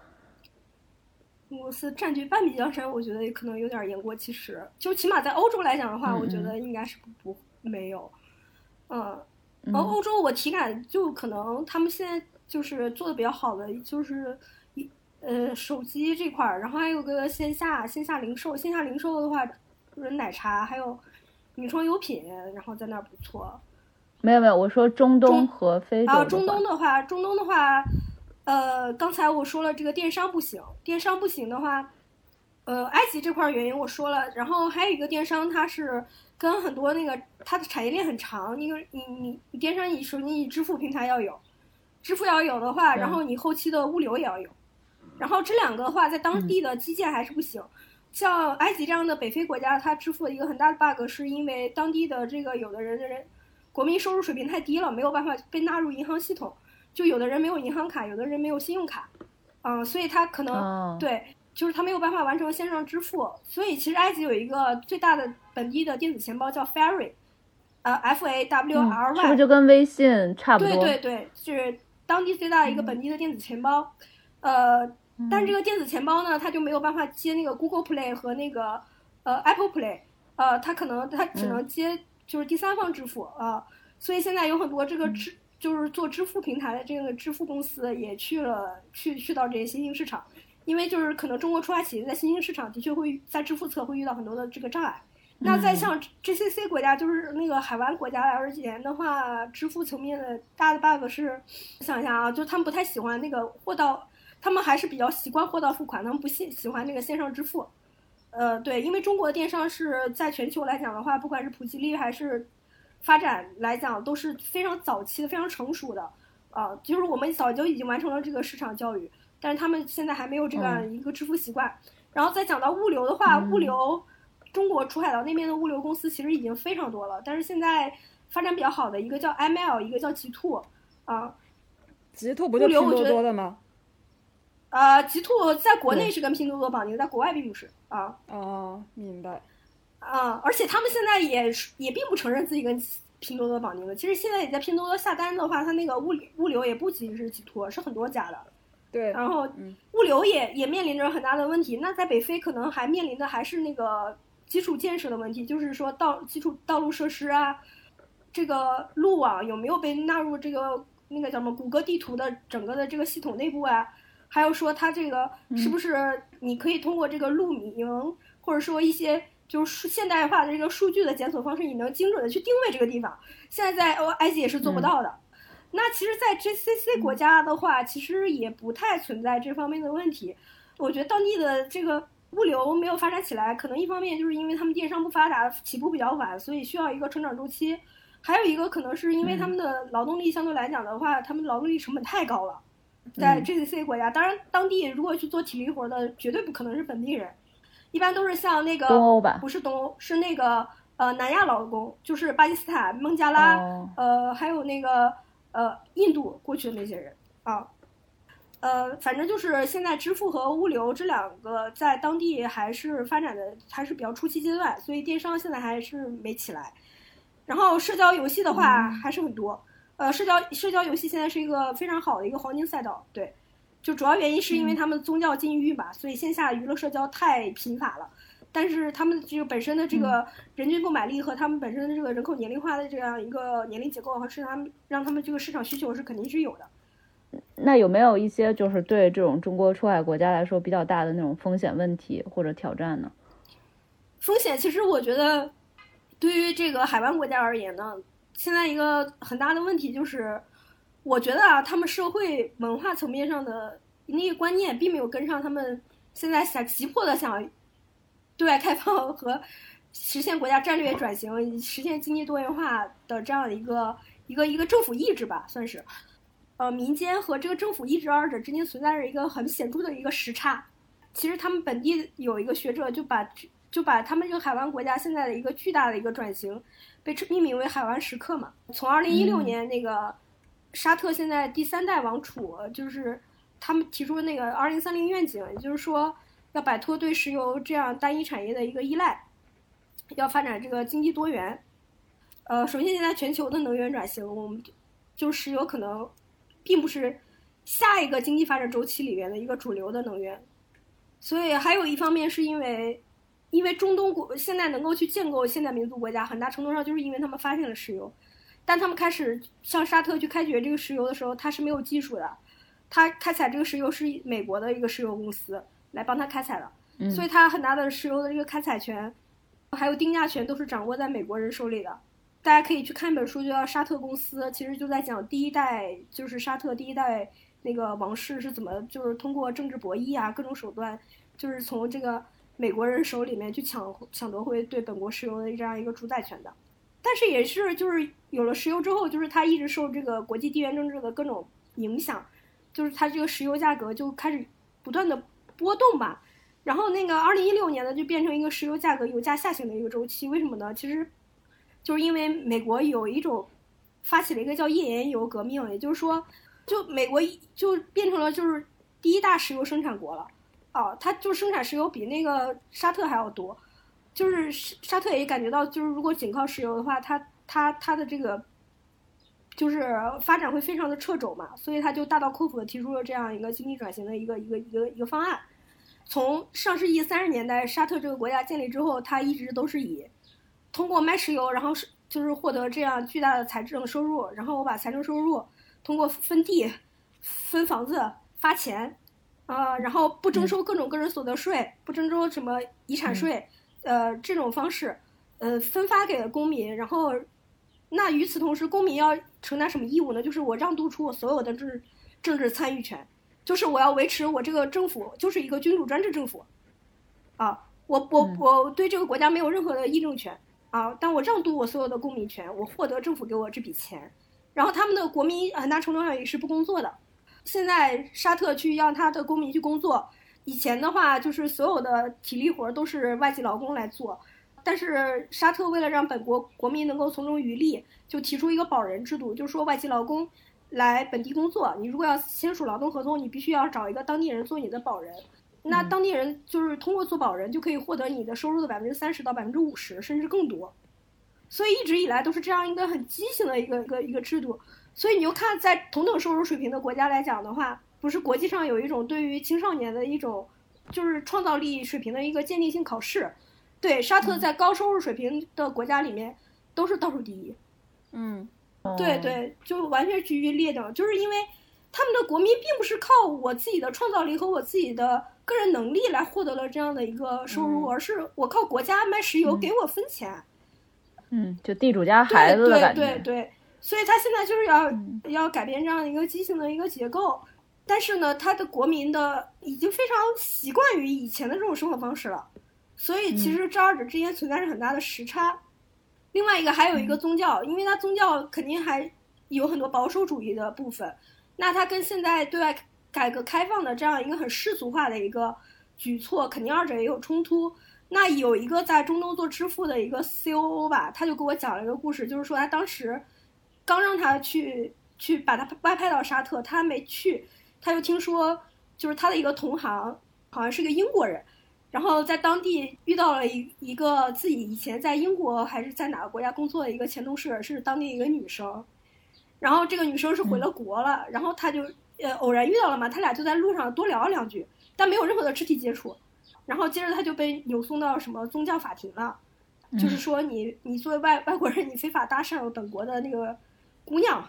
公司占据半壁江山，我觉得可能有点言过其实。就起码在欧洲来讲的话，我觉得应该是不没有。嗯，然后欧洲我体感就可能他们现在就是做的比较好的就是。呃，手机这块儿，然后还有个线下线下零售，线下零售的话，就是奶茶，还有女装优品，然后在那儿不错。没有没有，我说中东和非洲。啊，中东的话，中东的话，呃，刚才我说了这个电商不行，电商不行的话，呃，埃及这块原因我说了，然后还有一个电商，它是跟很多那个它的产业链很长，因为你你你电商你首先你支付平台要有，支付要有的话，然后你后期的物流也要有。然后这两个的话，在当地的基建还是不行。像埃及这样的北非国家，它支付的一个很大的 bug，是因为当地的这个有的人的人国民收入水平太低了，没有办法被纳入银行系统。就有的人没有银行卡，有的人没有信用卡，嗯，所以他可能对，就是他没有办法完成线上支付。所以其实埃及有一个最大的本地的电子钱包叫 Fary，呃，F A W R Y，是不是就跟微信差不多？对对对，是当地最大的一个本地的电子钱包，呃。但这个电子钱包呢，它就没有办法接那个 Google Play 和那个呃 Apple Play，呃，它可能它只能接就是第三方支付啊，所以现在有很多这个支就是做支付平台的这个支付公司也去了去去到这些新兴市场，因为就是可能中国出海企业在新兴市场的确会在支付侧会遇到很多的这个障碍。那在像 GCC 国家，就是那个海湾国家来而言的话，支付层面的大的 bug 是，想一下啊，就他们不太喜欢那个货到，他们还是比较习惯货到付款，他们不喜喜欢那个线上支付。呃，对，因为中国的电商是在全球来讲的话，不管是普及率还是发展来讲，都是非常早期的、非常成熟的。啊，就是我们早就已经完成了这个市场教育，但是他们现在还没有这样一个支付习惯。然后再讲到物流的话，物流。中国出海到那边的物流公司其实已经非常多了，但是现在发展比较好的一个叫 iMail，一个叫极兔，啊，极兔不就拼多多的吗？啊，极兔在国内是跟拼多多绑定，在国外并不是啊。哦，明白。啊，而且他们现在也也并不承认自己跟拼多多绑定的。其实现在你在拼多多下单的话，它那个物物流也不仅是极兔，是很多家的。对。然后物流也也面临着很大的问题。那在北非可能还面临的还是那个。基础建设的问题，就是说道基础道路设施啊，这个路网有没有被纳入这个那个叫什么谷歌地图的整个的这个系统内部啊？还有说它这个是不是你可以通过这个路名，或者说一些就是现代化的这个数据的检索方式，你能精准的去定位这个地方？现在在埃及也是做不到的。那其实，在 GCC 国家的话，其实也不太存在这方面的问题。我觉得当地的这个。物流没有发展起来，可能一方面就是因为他们电商不发达，起步比较晚，所以需要一个成长周期；还有一个可能是因为他们的劳动力相对来讲的话，他们劳动力成本太高了，在 GCC 国家，当然当地如果去做体力活的，绝对不可能是本地人，一般都是像那个东欧吧，不是东欧，是那个呃南亚劳工，就是巴基斯坦、孟加拉，呃还有那个呃印度过去的那些人啊。呃，反正就是现在支付和物流这两个在当地还是发展的还是比较初期阶段，所以电商现在还是没起来。然后社交游戏的话还是很多，呃，社交社交游戏现在是一个非常好的一个黄金赛道，对，就主要原因是因为他们宗教禁欲吧，所以线下娱乐社交太贫乏了。但是他们这个本身的这个人均购买力和他们本身的这个人口年龄化的这样一个年龄结构和市场，让他们这个市场需求是肯定是有的。那有没有一些就是对这种中国出海国家来说比较大的那种风险问题或者挑战呢？风险其实我觉得，对于这个海湾国家而言呢，现在一个很大的问题就是，我觉得啊，他们社会文化层面上的那些观念并没有跟上他们现在想急迫的想对外开放和实现国家战略转型、实现经济多元化的这样的一个一个一个政府意志吧，算是。呃，民间和这个政府意志二者之间存在着一个很显著的一个时差。其实他们本地有一个学者就把就把他们这个海湾国家现在的一个巨大的一个转型，被命名为海湾时刻嘛。从二零一六年那个沙特现在第三代王储，就是他们提出那个二零三零愿景，也就是说要摆脱对石油这样单一产业的一个依赖，要发展这个经济多元。呃，首先现在全球的能源转型，我们就石油可能。并不是下一个经济发展周期里面的一个主流的能源，所以还有一方面是因为，因为中东国现在能够去建构现代民族国家，很大程度上就是因为他们发现了石油，但他们开始向沙特去开掘这个石油的时候，他是没有技术的，他开采这个石油是美国的一个石油公司来帮他开采的，所以他很大的石油的这个开采权，还有定价权都是掌握在美国人手里的。大家可以去看一本书，就叫《沙特公司》，其实就在讲第一代，就是沙特第一代那个王室是怎么，就是通过政治博弈啊，各种手段，就是从这个美国人手里面去抢抢夺回对本国石油的这样一个主宰权的。但是也是就是有了石油之后，就是它一直受这个国际地缘政治的各种影响，就是它这个石油价格就开始不断的波动吧。然后那个二零一六年呢，就变成一个石油价格油价下行的一个周期。为什么呢？其实。就是因为美国有一种发起了一个叫页岩油革命，也就是说，就美国就变成了就是第一大石油生产国了，哦，它就生产石油比那个沙特还要多，就是沙特也感觉到，就是如果仅靠石油的话，它它它的这个就是发展会非常的掣肘嘛，所以他就大刀阔斧的提出了这样一个经济转型的一个一个一个一个方案。从上世纪三十年代沙特这个国家建立之后，它一直都是以。通过卖石油，然后是就是获得这样巨大的财政收入，然后我把财政收入通过分地、分房子、发钱，呃，然后不征收各种个人所得税，不征收什么遗产税，呃，这种方式，呃，分发给了公民。然后，那与此同时，公民要承担什么义务呢？就是我让渡出我所有的政治政治参与权，就是我要维持我这个政府就是一个君主专制政府，啊，我我我对这个国家没有任何的议政权啊，但我让渡我所有的公民权，我获得政府给我这笔钱，然后他们的国民很大程度上也是不工作的。现在沙特去让他的公民去工作，以前的话就是所有的体力活都是外籍劳工来做，但是沙特为了让本国国民能够从中渔利，就提出一个保人制度，就是说外籍劳工来本地工作，你如果要签署劳动合同，你必须要找一个当地人做你的保人，那当地人就是通过做保人就可以获得你的收入的百分之三十到百分之五十，甚至更多，所以一直以来都是这样一个很畸形的一个一个一个制度。所以你就看，在同等收入水平的国家来讲的话，不是国际上有一种对于青少年的一种，就是创造力水平的一个鉴定性考试。对，沙特在高收入水平的国家里面都是倒数第一。嗯，对对，就完全居于劣等，就是因为他们的国民并不是靠我自己的创造力和我自己的个人能力来获得了这样的一个收入，而是我靠国家卖石油给我分钱。嗯，就地主家孩子的感觉。对对对。所以他现在就是要要改变这样一个畸形的一个结构，但是呢，他的国民的已经非常习惯于以前的这种生活方式了，所以其实这二者之间存在着很大的时差。另外一个还有一个宗教，因为它宗教肯定还有很多保守主义的部分，那它跟现在对外改革开放的这样一个很世俗化的一个举措，肯定二者也有冲突。那有一个在中东做支付的一个 COO 吧，他就给我讲了一个故事，就是说他当时。刚让他去去把他外派到沙特，他还没去，他就听说，就是他的一个同行，好像是个英国人，然后在当地遇到了一一个自己以前在英国还是在哪个国家工作的一个前同事，是当地一个女生，然后这个女生是回了国了，然后他就呃偶然遇到了嘛，他俩就在路上多聊了两句，但没有任何的肢体接触，然后接着他就被扭送到什么宗教法庭了，就是说你你作为外外国人，你非法搭讪本国的那个。姑娘，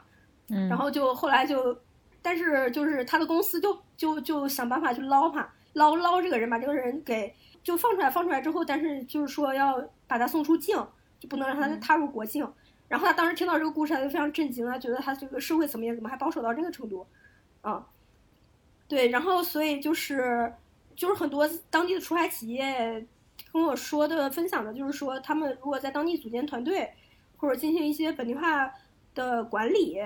然后就后来就，但是就是他的公司就就就想办法去捞他，捞捞这个人，把这个人给就放出来，放出来之后，但是就是说要把他送出境，就不能让他再踏入国境。然后他当时听到这个故事，他就非常震惊啊，觉得他这个社会层面怎么还保守到这个程度？啊，对，然后所以就是就是很多当地的出海企业跟我说的分享的，就是说他们如果在当地组建团队，或者进行一些本地化。的管理，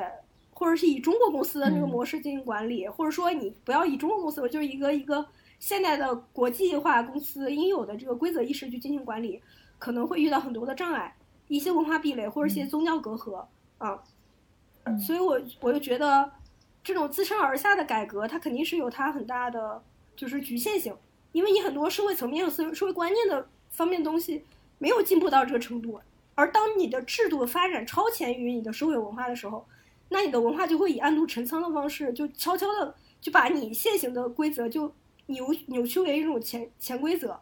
或者是以中国公司的那个模式进行管理，或者说你不要以中国公司，就是一个一个现代的国际化公司应有的这个规则意识去进行管理，可能会遇到很多的障碍，一些文化壁垒或者一些宗教隔阂啊。所以我我就觉得，这种自上而下的改革，它肯定是有它很大的就是局限性，因为你很多社会层面、社社会观念的方面东西没有进步到这个程度。而当你的制度发展超前于你的社会文化的时候，那你的文化就会以暗度陈仓的方式，就悄悄的就把你现行的规则就扭扭曲为一种潜潜规则，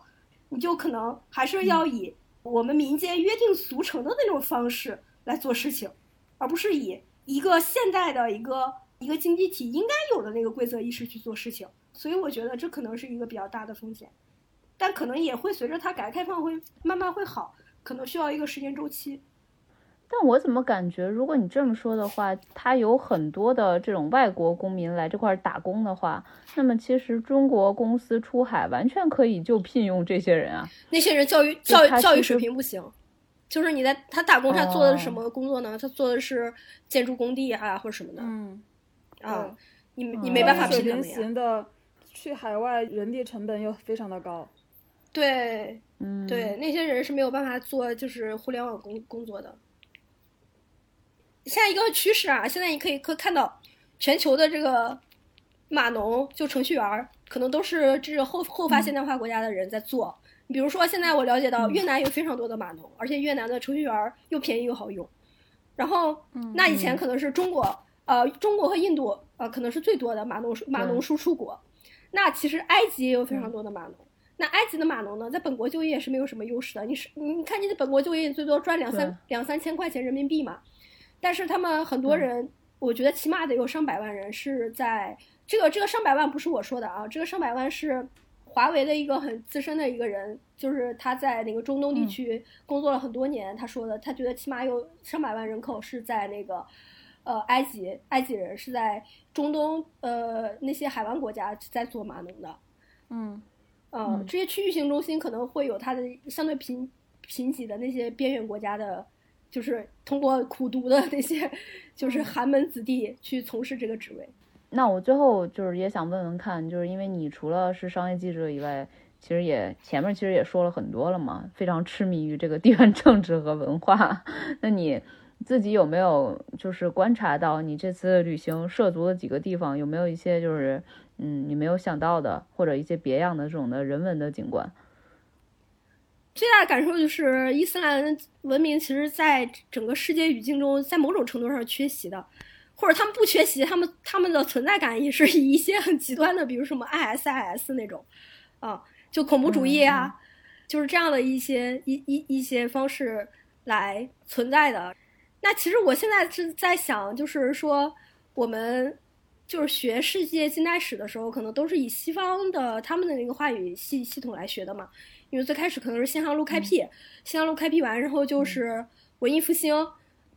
你就可能还是要以我们民间约定俗成的那种方式来做事情，而不是以一个现代的一个一个经济体应该有的那个规则意识去做事情。所以我觉得这可能是一个比较大的风险，但可能也会随着它改革开放会慢慢会好。可能需要一个时间周期，但我怎么感觉，如果你这么说的话，他有很多的这种外国公民来这块打工的话，那么其实中国公司出海完全可以就聘用这些人啊。那些人教育教育教育水平不行，就是你在他打工他做的是什么工作呢？他做的是建筑工地啊或者什么的。嗯，啊，你你没办法聘他们呀。的去海外人力成本又非常的高。对。对那些人是没有办法做就是互联网工工作的。现在一个趋势啊，现在你可以可看到，全球的这个码农就程序员可能都是这是后后发现代化国家的人在做。比如说现在我了解到越南有非常多的码农，而且越南的程序员又便宜又好用。然后那以前可能是中国呃中国和印度呃可能是最多的码农码农输出国，那其实埃及也有非常多的码农。那埃及的码农呢，在本国就业是没有什么优势的。你是你看，你在本国就业最多赚两三两三千块钱人民币嘛，但是他们很多人我觉得起码得有上百万人是在这个这个上百万不是我说的啊，这个上百万是华为的一个很资深的一个人，就是他在那个中东地区工作了很多年，他说的，他觉得起码有上百万人口是在那个呃埃及，埃及人是在中东呃那些海湾国家在做码农的，嗯嗯，这些区域性中心可能会有它的相对贫贫瘠的那些边缘国家的。就是通过苦读的那些，就是寒门子弟去从事这个职位。那我最后就是也想问问看，就是因为你除了是商业记者以外，其实也前面其实也说了很多了嘛，非常痴迷于这个地缘政治和文化。那你自己有没有就是观察到你这次旅行涉足的几个地方，有没有一些就是嗯你没有想到的，或者一些别样的这种的人文的景观？最大的感受就是，伊斯兰文明其实在整个世界语境中，在某种程度上缺席的，或者他们不缺席，他们他们的存在感也是以一些很极端的，比如什么 ISIS 那种，啊，就恐怖主义啊，就是这样的一些一一一些方式来存在的。那其实我现在是在想，就是说我们就是学世界近代史的时候，可能都是以西方的他们的那个话语系系统来学的嘛。因为最开始可能是新航路开辟，新航路开辟完，然后就是文艺复兴，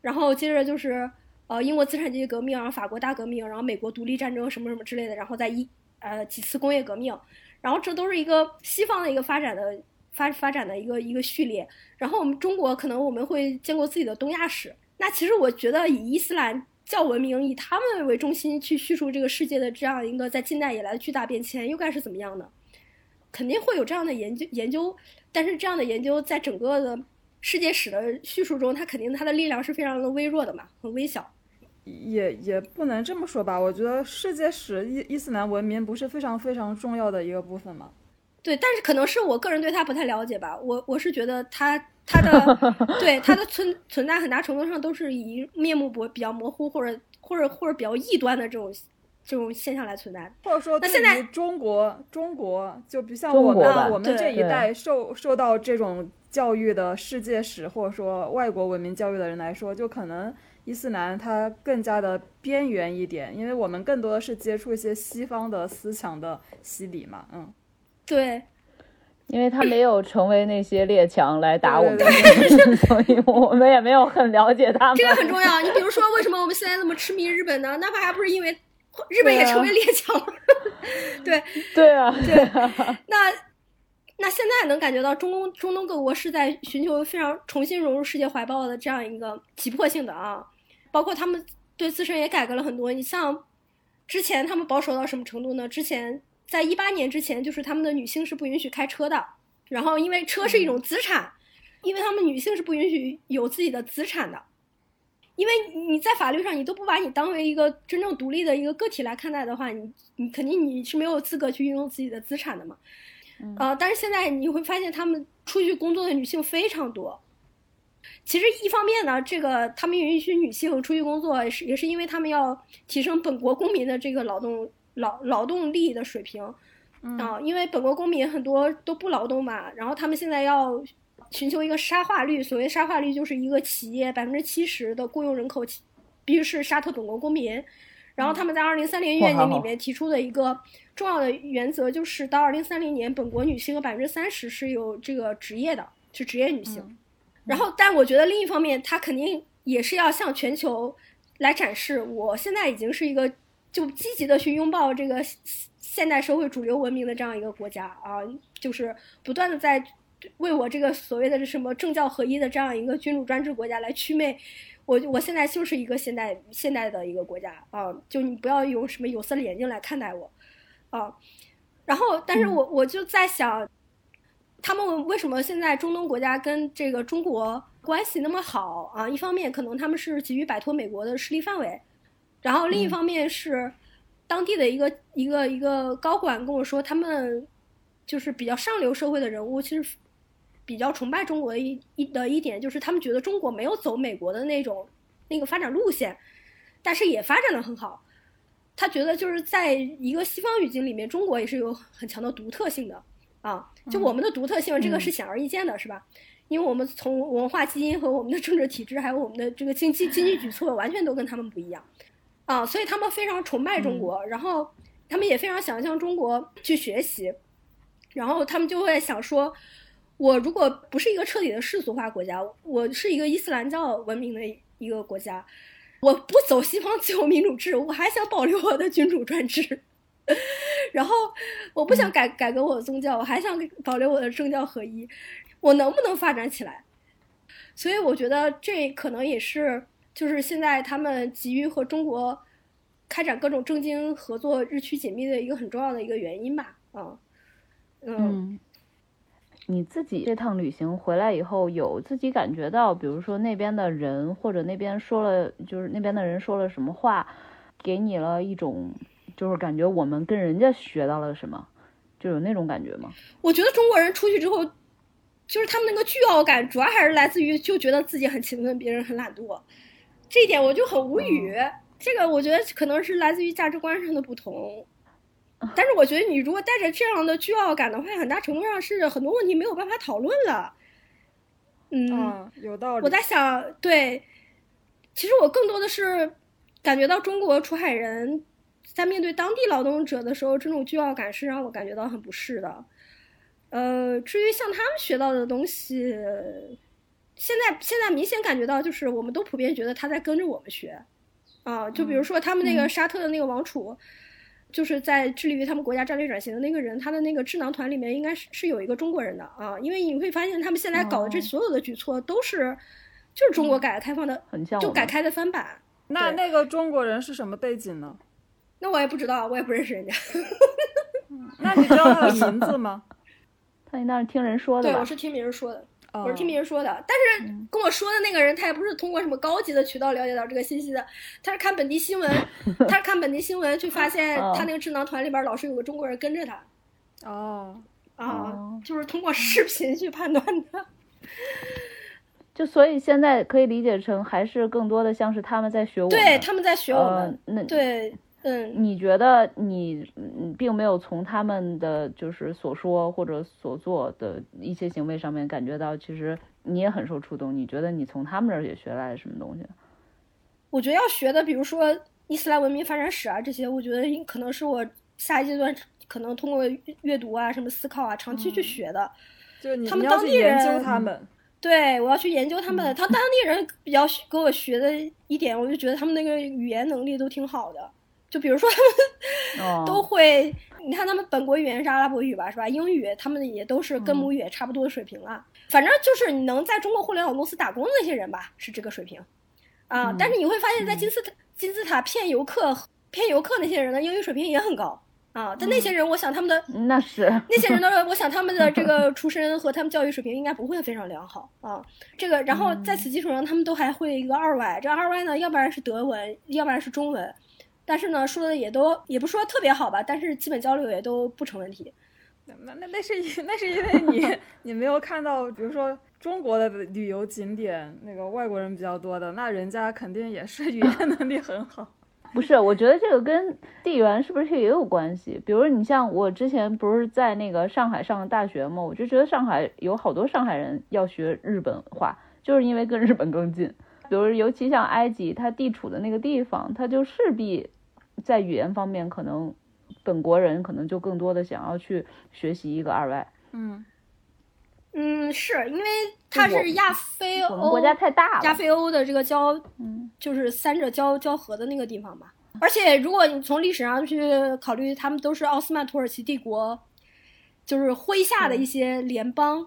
然后接着就是呃英国资产阶级革命，然后法国大革命，然后美国独立战争什么什么之类的，然后再一呃几次工业革命，然后这都是一个西方的一个发展的发发展的一个一个序列。然后我们中国可能我们会建构自己的东亚史。那其实我觉得以伊斯兰教文明以他们为中心去叙述这个世界的这样一个在近代以来的巨大变迁，又该是怎么样呢？肯定会有这样的研究研究，但是这样的研究在整个的世界史的叙述中，它肯定它的力量是非常的微弱的嘛，很微小。也也不能这么说吧，我觉得世界史伊伊斯兰文明不是非常非常重要的一个部分吗？对，但是可能是我个人对他不太了解吧，我我是觉得他他的对他的存存在很大程度上都是以面目模比较模糊或者或者或者比较异端的这种。这种现象来存在，或者说对于中国，中国就比像我们我们这一代受受到这种教育的世界史，或者说外国文明教育的人来说，就可能伊斯兰它更加的边缘一点，因为我们更多的是接触一些西方的思想的洗礼嘛，嗯，对，因为他没有成为那些列强来打我们，所以我们也没有很了解他们。这个很重要，你比如说，为什么我们现在那么痴迷日本呢？那怕还不是因为。日本也成为列强了，对对啊，对。那那现在能感觉到中东中东各国是在寻求非常重新融入世界怀抱的这样一个急迫性的啊，包括他们对自身也改革了很多。你像之前他们保守到什么程度呢？之前在一八年之前，就是他们的女性是不允许开车的，然后因为车是一种资产，因为他们女性是不允许有自己的资产的。因为你在法律上，你都不把你当为一个真正独立的一个个体来看待的话，你你肯定你是没有资格去拥有自己的资产的嘛。呃，但是现在你会发现，他们出去工作的女性非常多。其实一方面呢，这个他们允许女性出去工作，也是也是因为他们要提升本国公民的这个劳动劳劳动力的水平。啊，因为本国公民很多都不劳动嘛，然后他们现在要。寻求一个沙化率，所谓沙化率就是一个企业百分之七十的雇佣人口必须是沙特本国公民。然后他们在二零三零愿景里面提出的一个重要的原则就是，到二零三零年，本国女性有百分之三十是有这个职业的，是职业女性。然后，但我觉得另一方面，它肯定也是要向全球来展示，我现在已经是一个就积极的去拥抱这个现代社会主流文明的这样一个国家啊，就是不断的在。为我这个所谓的这什么政教合一的这样一个君主专制国家来祛魅，我我现在就是一个现代现代的一个国家啊，就你不要用什么有色的眼镜来看待我，啊，然后但是我我就在想，他们为什么现在中东国家跟这个中国关系那么好啊？一方面可能他们是急于摆脱美国的势力范围，然后另一方面是当地的一个一个一个高管跟我说，他们就是比较上流社会的人物，其实。比较崇拜中国的一一的一点就是，他们觉得中国没有走美国的那种那个发展路线，但是也发展的很好。他觉得就是在一个西方语境里面，中国也是有很强的独特性的啊。就我们的独特性，这个是显而易见的，是吧？因为我们从文化基因和我们的政治体制，还有我们的这个经济经济举措，完全都跟他们不一样。啊，所以他们非常崇拜中国，然后他们也非常想向中国去学习，然后他们就会想说，我如果不是一个彻底的世俗化国家，我是一个伊斯兰教文明的一个国家，我不走西方自由民主制，我还想保留我的君主专制，然后我不想改改革我的宗教，我还想保留我的政教合一，我能不能发展起来？所以我觉得这可能也是。就是现在，他们急于和中国开展各种政经合作，日趋紧密的一个很重要的一个原因吧。啊，嗯，你自己这趟旅行回来以后，有自己感觉到，比如说那边的人或者那边说了，就是那边的人说了什么话，给你了一种，就是感觉我们跟人家学到了什么，就有那种感觉吗？我觉得中国人出去之后，就是他们那个倨傲感，主要还是来自于就觉得自己很勤奋，别人很懒惰。这一点我就很无语，这个我觉得可能是来自于价值观上的不同，但是我觉得你如果带着这样的倨傲感的话，很大程度上是很多问题没有办法讨论了。嗯，有道理。我在想，对，其实我更多的是感觉到中国出海人在面对当地劳动者的时候，这种倨傲感是让我感觉到很不适的。呃，至于像他们学到的东西。现在现在明显感觉到，就是我们都普遍觉得他在跟着我们学，啊，就比如说他们那个沙特的那个王储，就是在致力于他们国家战略转型的那个人，他的那个智囊团里面应该是是有一个中国人的啊，因为你会发现他们现在搞的这所有的举措都是，就是中国改革开放的，很像就改开的翻版。那那个中国人是什么背景呢？那我也不知道，我也不认识人家。那你知道他的名字吗？他那是听人说的。对，我是听别人说的。我是听别人说的，但是跟我说的那个人，他也不是通过什么高级的渠道了解到这个信息的，他是看本地新闻，他是看本地新闻去发现 他那个智囊团里边老是有个中国人跟着他。哦，啊，就是通过视频去判断的。就所以现在可以理解成，还是更多的像是他们在学我们，对，他们在学我们。那对。嗯，你觉得你并没有从他们的就是所说或者所做的一些行为上面感觉到，其实你也很受触动。你觉得你从他们这儿也学来了什么东西？我觉得要学的，比如说伊斯兰文明发展史啊这些，我觉得可能是我下一阶段可能通过阅读啊、什么思考啊，长期去学的。就他们当地人，他们。对，我要去研究他们。他当地人比较给我学的一点，我就觉得他们那个语言能力都挺好的。就比如说，他们都会，你看他们本国语言是阿拉伯语吧，是吧？英语他们也都是跟母语也差不多的水平了。反正就是你能在中国互联网公司打工的那些人吧，是这个水平啊。但是你会发现在金字塔金字塔骗游客骗游客那些人的英语水平也很高啊。但那些人，我想他们的那是那些人的，我想他们的这个出身和他们教育水平应该不会非常良好啊。这个，然后在此基础上，他们都还会一个二外，这二外呢，要不然是德文，要不然是中文。但是呢，说的也都也不说特别好吧，但是基本交流也都不成问题。那那那是 那是因为你 你没有看到，比如说中国的旅游景点，那个外国人比较多的，那人家肯定也是语言 能力很好。不是，我觉得这个跟地缘是不是也有关系？比如你像我之前不是在那个上海上的大学嘛，我就觉得上海有好多上海人要学日本话，就是因为跟日本更近。比如尤其像埃及，它地处的那个地方，它就势必。在语言方面，可能本国人可能就更多的想要去学习一个二外。嗯嗯，是因为它是亚非欧，我们国家太大了，亚非欧的这个交，嗯，就是三者交交合的那个地方吧。而且如果你从历史上去考虑，他们都是奥斯曼土耳其帝国，就是麾下的一些联邦。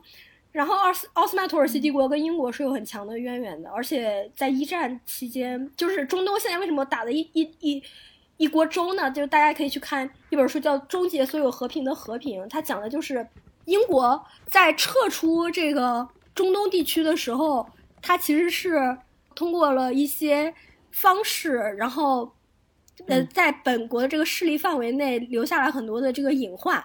然后奥斯奥斯曼土耳其帝国跟英国是有很强的渊源的，而且在一战期间，就是中东现在为什么打的一一一。一锅粥呢，就是大家可以去看一本书，叫《终结所有和平的和平》，它讲的就是英国在撤出这个中东地区的时候，它其实是通过了一些方式，然后呃，在本国的这个势力范围内留下了很多的这个隐患，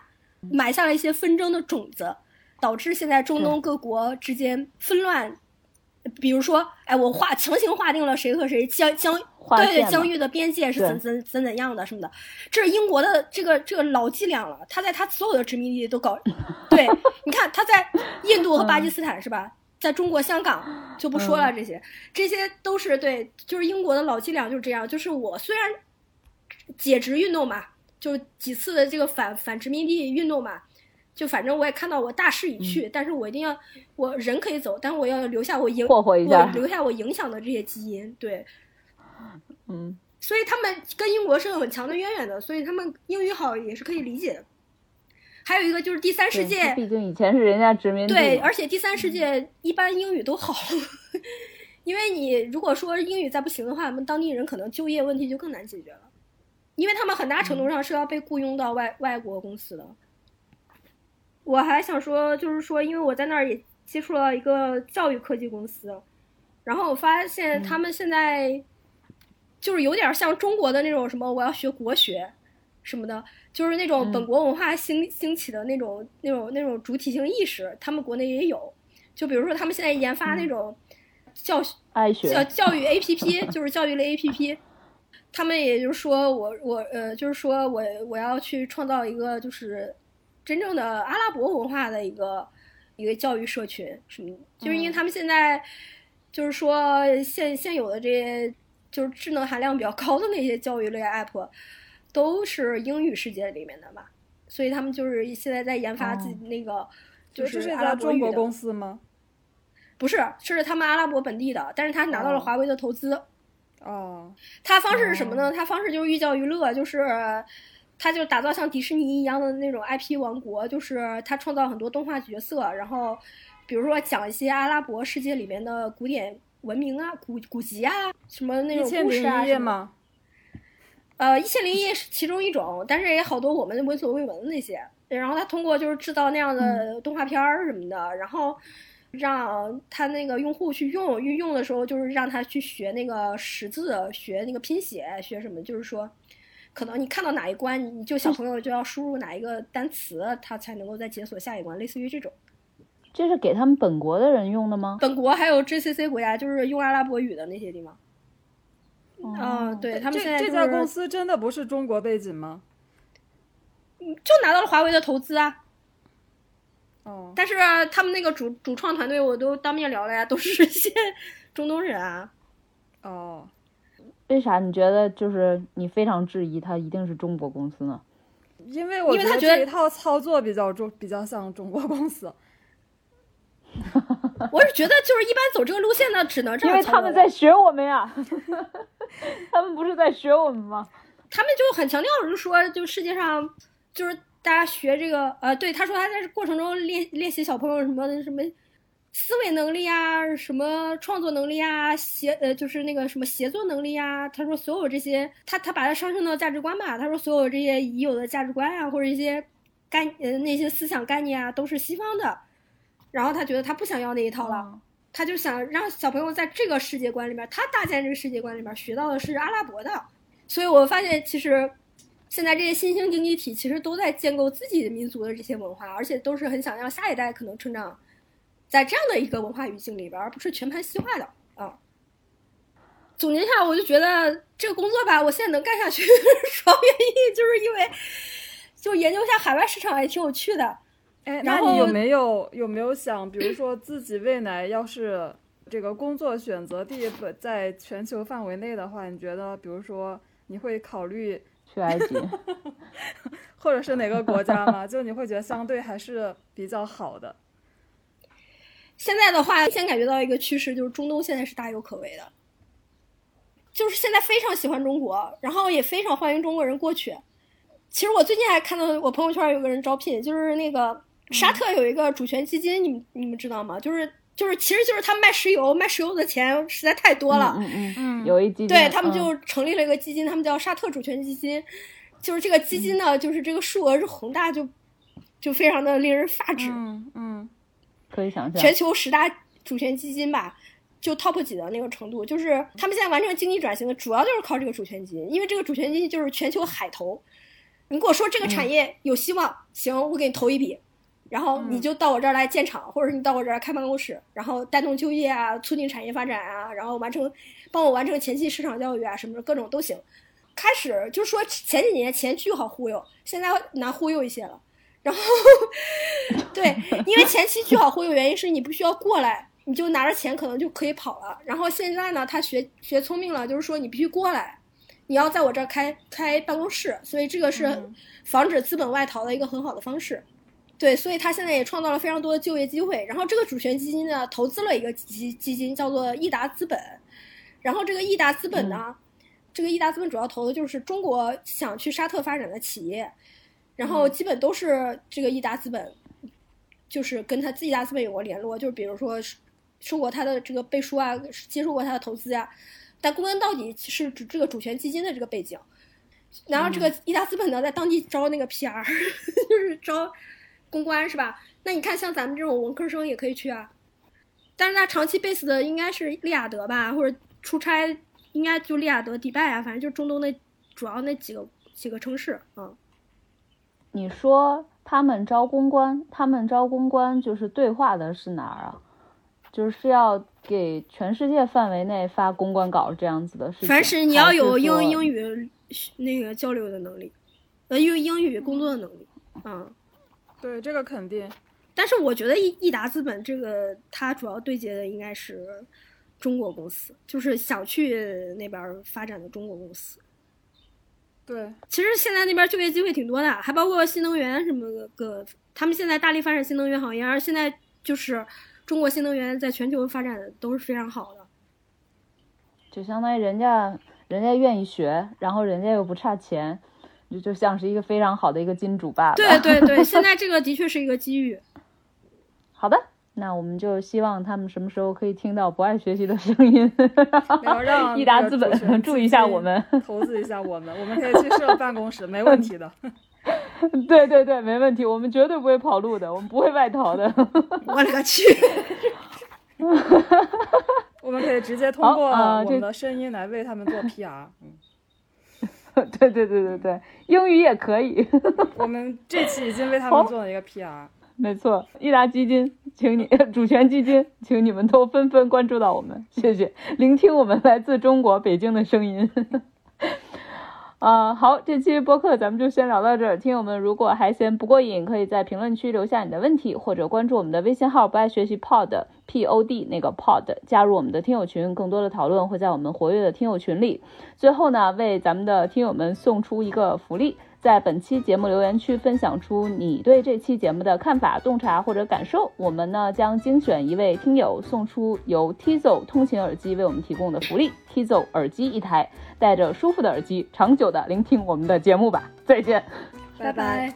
埋下了一些纷争的种子，导致现在中东各国之间纷乱。比如说，哎，我划强行划定了谁和谁疆疆对对疆域的边界是怎怎怎怎样的什么的，这是英国的这个这个老伎俩了。他在他所有的殖民地都搞，对，你看他在印度和巴基斯坦是吧？在中国香港就不说了，这些这些都是对，就是英国的老伎俩就是这样。就是我虽然解职运动嘛，就几次的这个反反殖民地运动嘛，就反正我也看到我大势已去，但是我一定要我人可以走，但是我要留下我影霍霍一下，留下我影响的这些基因，对，嗯。所以他们跟英国是有很强的渊源的，所以他们英语好也是可以理解的。还有一个就是第三世界，毕竟以前是人家殖民地。对，而且第三世界一般英语都好，因为你如果说英语再不行的话，我们当地人可能就业问题就更难解决了，因为他们很大程度上是要被雇佣到外外国公司的。我还想说，就是说，因为我在那儿也接触了一个教育科技公司，然后我发现他们现在。就是有点像中国的那种什么，我要学国学，什么的，就是那种本国文化兴兴起的那种那种那种主体性意识，他们国内也有。就比如说，他们现在研发那种教教教育 A P P，就是教育类 A P P。他们也就是说我我呃，就是说我我要去创造一个就是真正的阿拉伯文化的一个一个教育社群什么，就是因为他们现在就是说现现有的这些。就是智能含量比较高的那些教育类 app，都是英语世界里面的嘛，所以他们就是现在在研发自己那个，就是阿拉伯语的公司吗？不是，是他们阿拉伯本地的，但是他拿到了华为的投资。哦。他方式是什么呢？他方式就是寓教于乐，就是他就打造像迪士尼一样的那种 IP 王国，就是他创造很多动画角色，然后比如说讲一些阿拉伯世界里面的古典。文明啊，古古籍啊，什么那种故事啊什么？呃，一千零一夜是其中一种，但是也好多我们闻所未闻的那些。然后他通过就是制造那样的动画片儿什么的，然后让他那个用户去用，运用的时候就是让他去学那个识字，学那个拼写，学什么？就是说，可能你看到哪一关，你就小朋友就要输入哪一个单词，他才能够再解锁下一关，类似于这种。这是给他们本国的人用的吗？本国还有 GCC 国家，就是用阿拉伯语的那些地方。嗯，对他们现在这家公司真的不是中国背景吗？就拿到了华为的投资啊。哦。但是他们那个主主创团队，我都当面聊了呀，都是些 中东人啊。哦。为啥你觉得就是你非常质疑他一定是中国公司呢？因为我觉得这一套操作比较中，比较像中国公司。我是觉得，就是一般走这个路线的，只能这样。因为他们在学我们呀，他们不是在学我们吗？他们就很强调，就说，就世界上，就是大家学这个，呃，对，他说他在过程中练练习小朋友什么什么思维能力啊，什么创作能力啊，协呃，就是那个什么协作能力啊。他说所有这些，他他把它上升到价值观吧。他说所有这些已有的价值观啊，或者一些概呃那些思想概念啊，都是西方的。然后他觉得他不想要那一套了，他就想让小朋友在这个世界观里面，他搭建这个世界观里面学到的是阿拉伯的。所以我发现，其实现在这些新兴经济体其实都在建构自己的民族的这些文化，而且都是很想让下一代可能成长在这样的一个文化语境里边，而不是全盘西化的啊。总结一下，我就觉得这个工作吧，我现在能干下去，主要原因就是因为就研究一下海外市场也挺有趣的。哎，那你有没有有没有想，比如说自己未来要是这个工作选择地不在全球范围内的话，你觉得，比如说你会考虑去埃及，或者是哪个国家吗？就你会觉得相对还是比较好的。现在的话，先感觉到一个趋势，就是中东现在是大有可为的，就是现在非常喜欢中国，然后也非常欢迎中国人过去。其实我最近还看到我朋友圈有个人招聘，就是那个。沙特有一个主权基金，你们你们知道吗？就是就是，其实就是他卖石油，卖石油的钱实在太多了。嗯嗯嗯，有一基金，对他们就成立了一个基金，他们叫沙特主权基金。就是这个基金呢，就是这个数额是宏大，就就非常的令人发指。嗯嗯，可以想象，全球十大主权基金吧，就 top 几的那个程度。就是他们现在完成经济转型的主要就是靠这个主权基金，因为这个主权基金就是全球海投。你跟我说这个产业有希望，行，我给你投一笔。然后你就到我这儿来建厂，或者你到我这儿开办公室，然后带动就业啊，促进产业发展啊，然后完成，帮我完成前期市场教育啊，什么各种都行。开始就说前几年钱巨好忽悠，现在难忽悠一些了。然后，对，因为前期巨好忽悠，原因是你不需要过来，你就拿着钱可能就可以跑了。然后现在呢，他学学聪明了，就是说你必须过来，你要在我这儿开开办公室，所以这个是防止资本外逃的一个很好的方式。对，所以他现在也创造了非常多的就业机会。然后这个主权基金呢，投资了一个基基金，叫做易达资本。然后这个易达资本呢，这个易达资本主要投的就是中国想去沙特发展的企业，然后基本都是这个易达资本，就是跟他自己达资本有过联络，就是比如说受过他的这个背书啊，接受过他的投资啊。但归根到底是指这个主权基金的这个背景。然后这个易达资本呢，在当地招那个 PR，就是招。公关是吧？那你看，像咱们这种文科生也可以去啊。但是他长期 base 的应该是利雅得吧，或者出差应该就利雅得、迪拜啊，反正就中东那主要那几个几个城市啊。你说他们招公关，他们招公关就是对话的是哪儿啊？就是要给全世界范围内发公关稿这样子的事情。凡是你要有英英语那个交流的能力，呃，用英语工作的能力，嗯。对这个肯定，但是我觉得易易达资本这个，它主要对接的应该是中国公司，就是想去那边发展的中国公司。对，其实现在那边就业机会挺多的，还包括新能源什么个，他们现在大力发展新能源行业，而现在就是中国新能源在全球发展的都是非常好的。就相当于人家人家愿意学，然后人家又不差钱。就就像是一个非常好的一个金主爸爸。对对对，现在这个的确是一个机遇。好的，那我们就希望他们什么时候可以听到不爱学习的声音。要让益达资本注意一下我们，投资一下我们，我们可以去设办公室，没问题的。对对对，没问题，我们绝对不会跑路的，我们不会外逃的。我勒个去！我们可以直接通过我们的声音来为他们做 PR。嗯。对对对对对，英语也可以。我们这期已经为他们做了一个 PR。没错，益达基金，请你主权基金，请你们都纷纷关注到我们，谢谢，聆听我们来自中国北京的声音。啊，好，这期播客咱们就先聊到这儿。听友们如果还嫌不过瘾，可以在评论区留下你的问题，或者关注我们的微信号“不爱学习 Pod”。P O D 那个 Pod 加入我们的听友群，更多的讨论会在我们活跃的听友群里。最后呢，为咱们的听友们送出一个福利，在本期节目留言区分享出你对这期节目的看法、洞察或者感受，我们呢将精选一位听友送出由 Tizo 通勤耳机为我们提供的福利 kizo 耳机一台，带着舒服的耳机，长久的聆听我们的节目吧。再见，拜拜。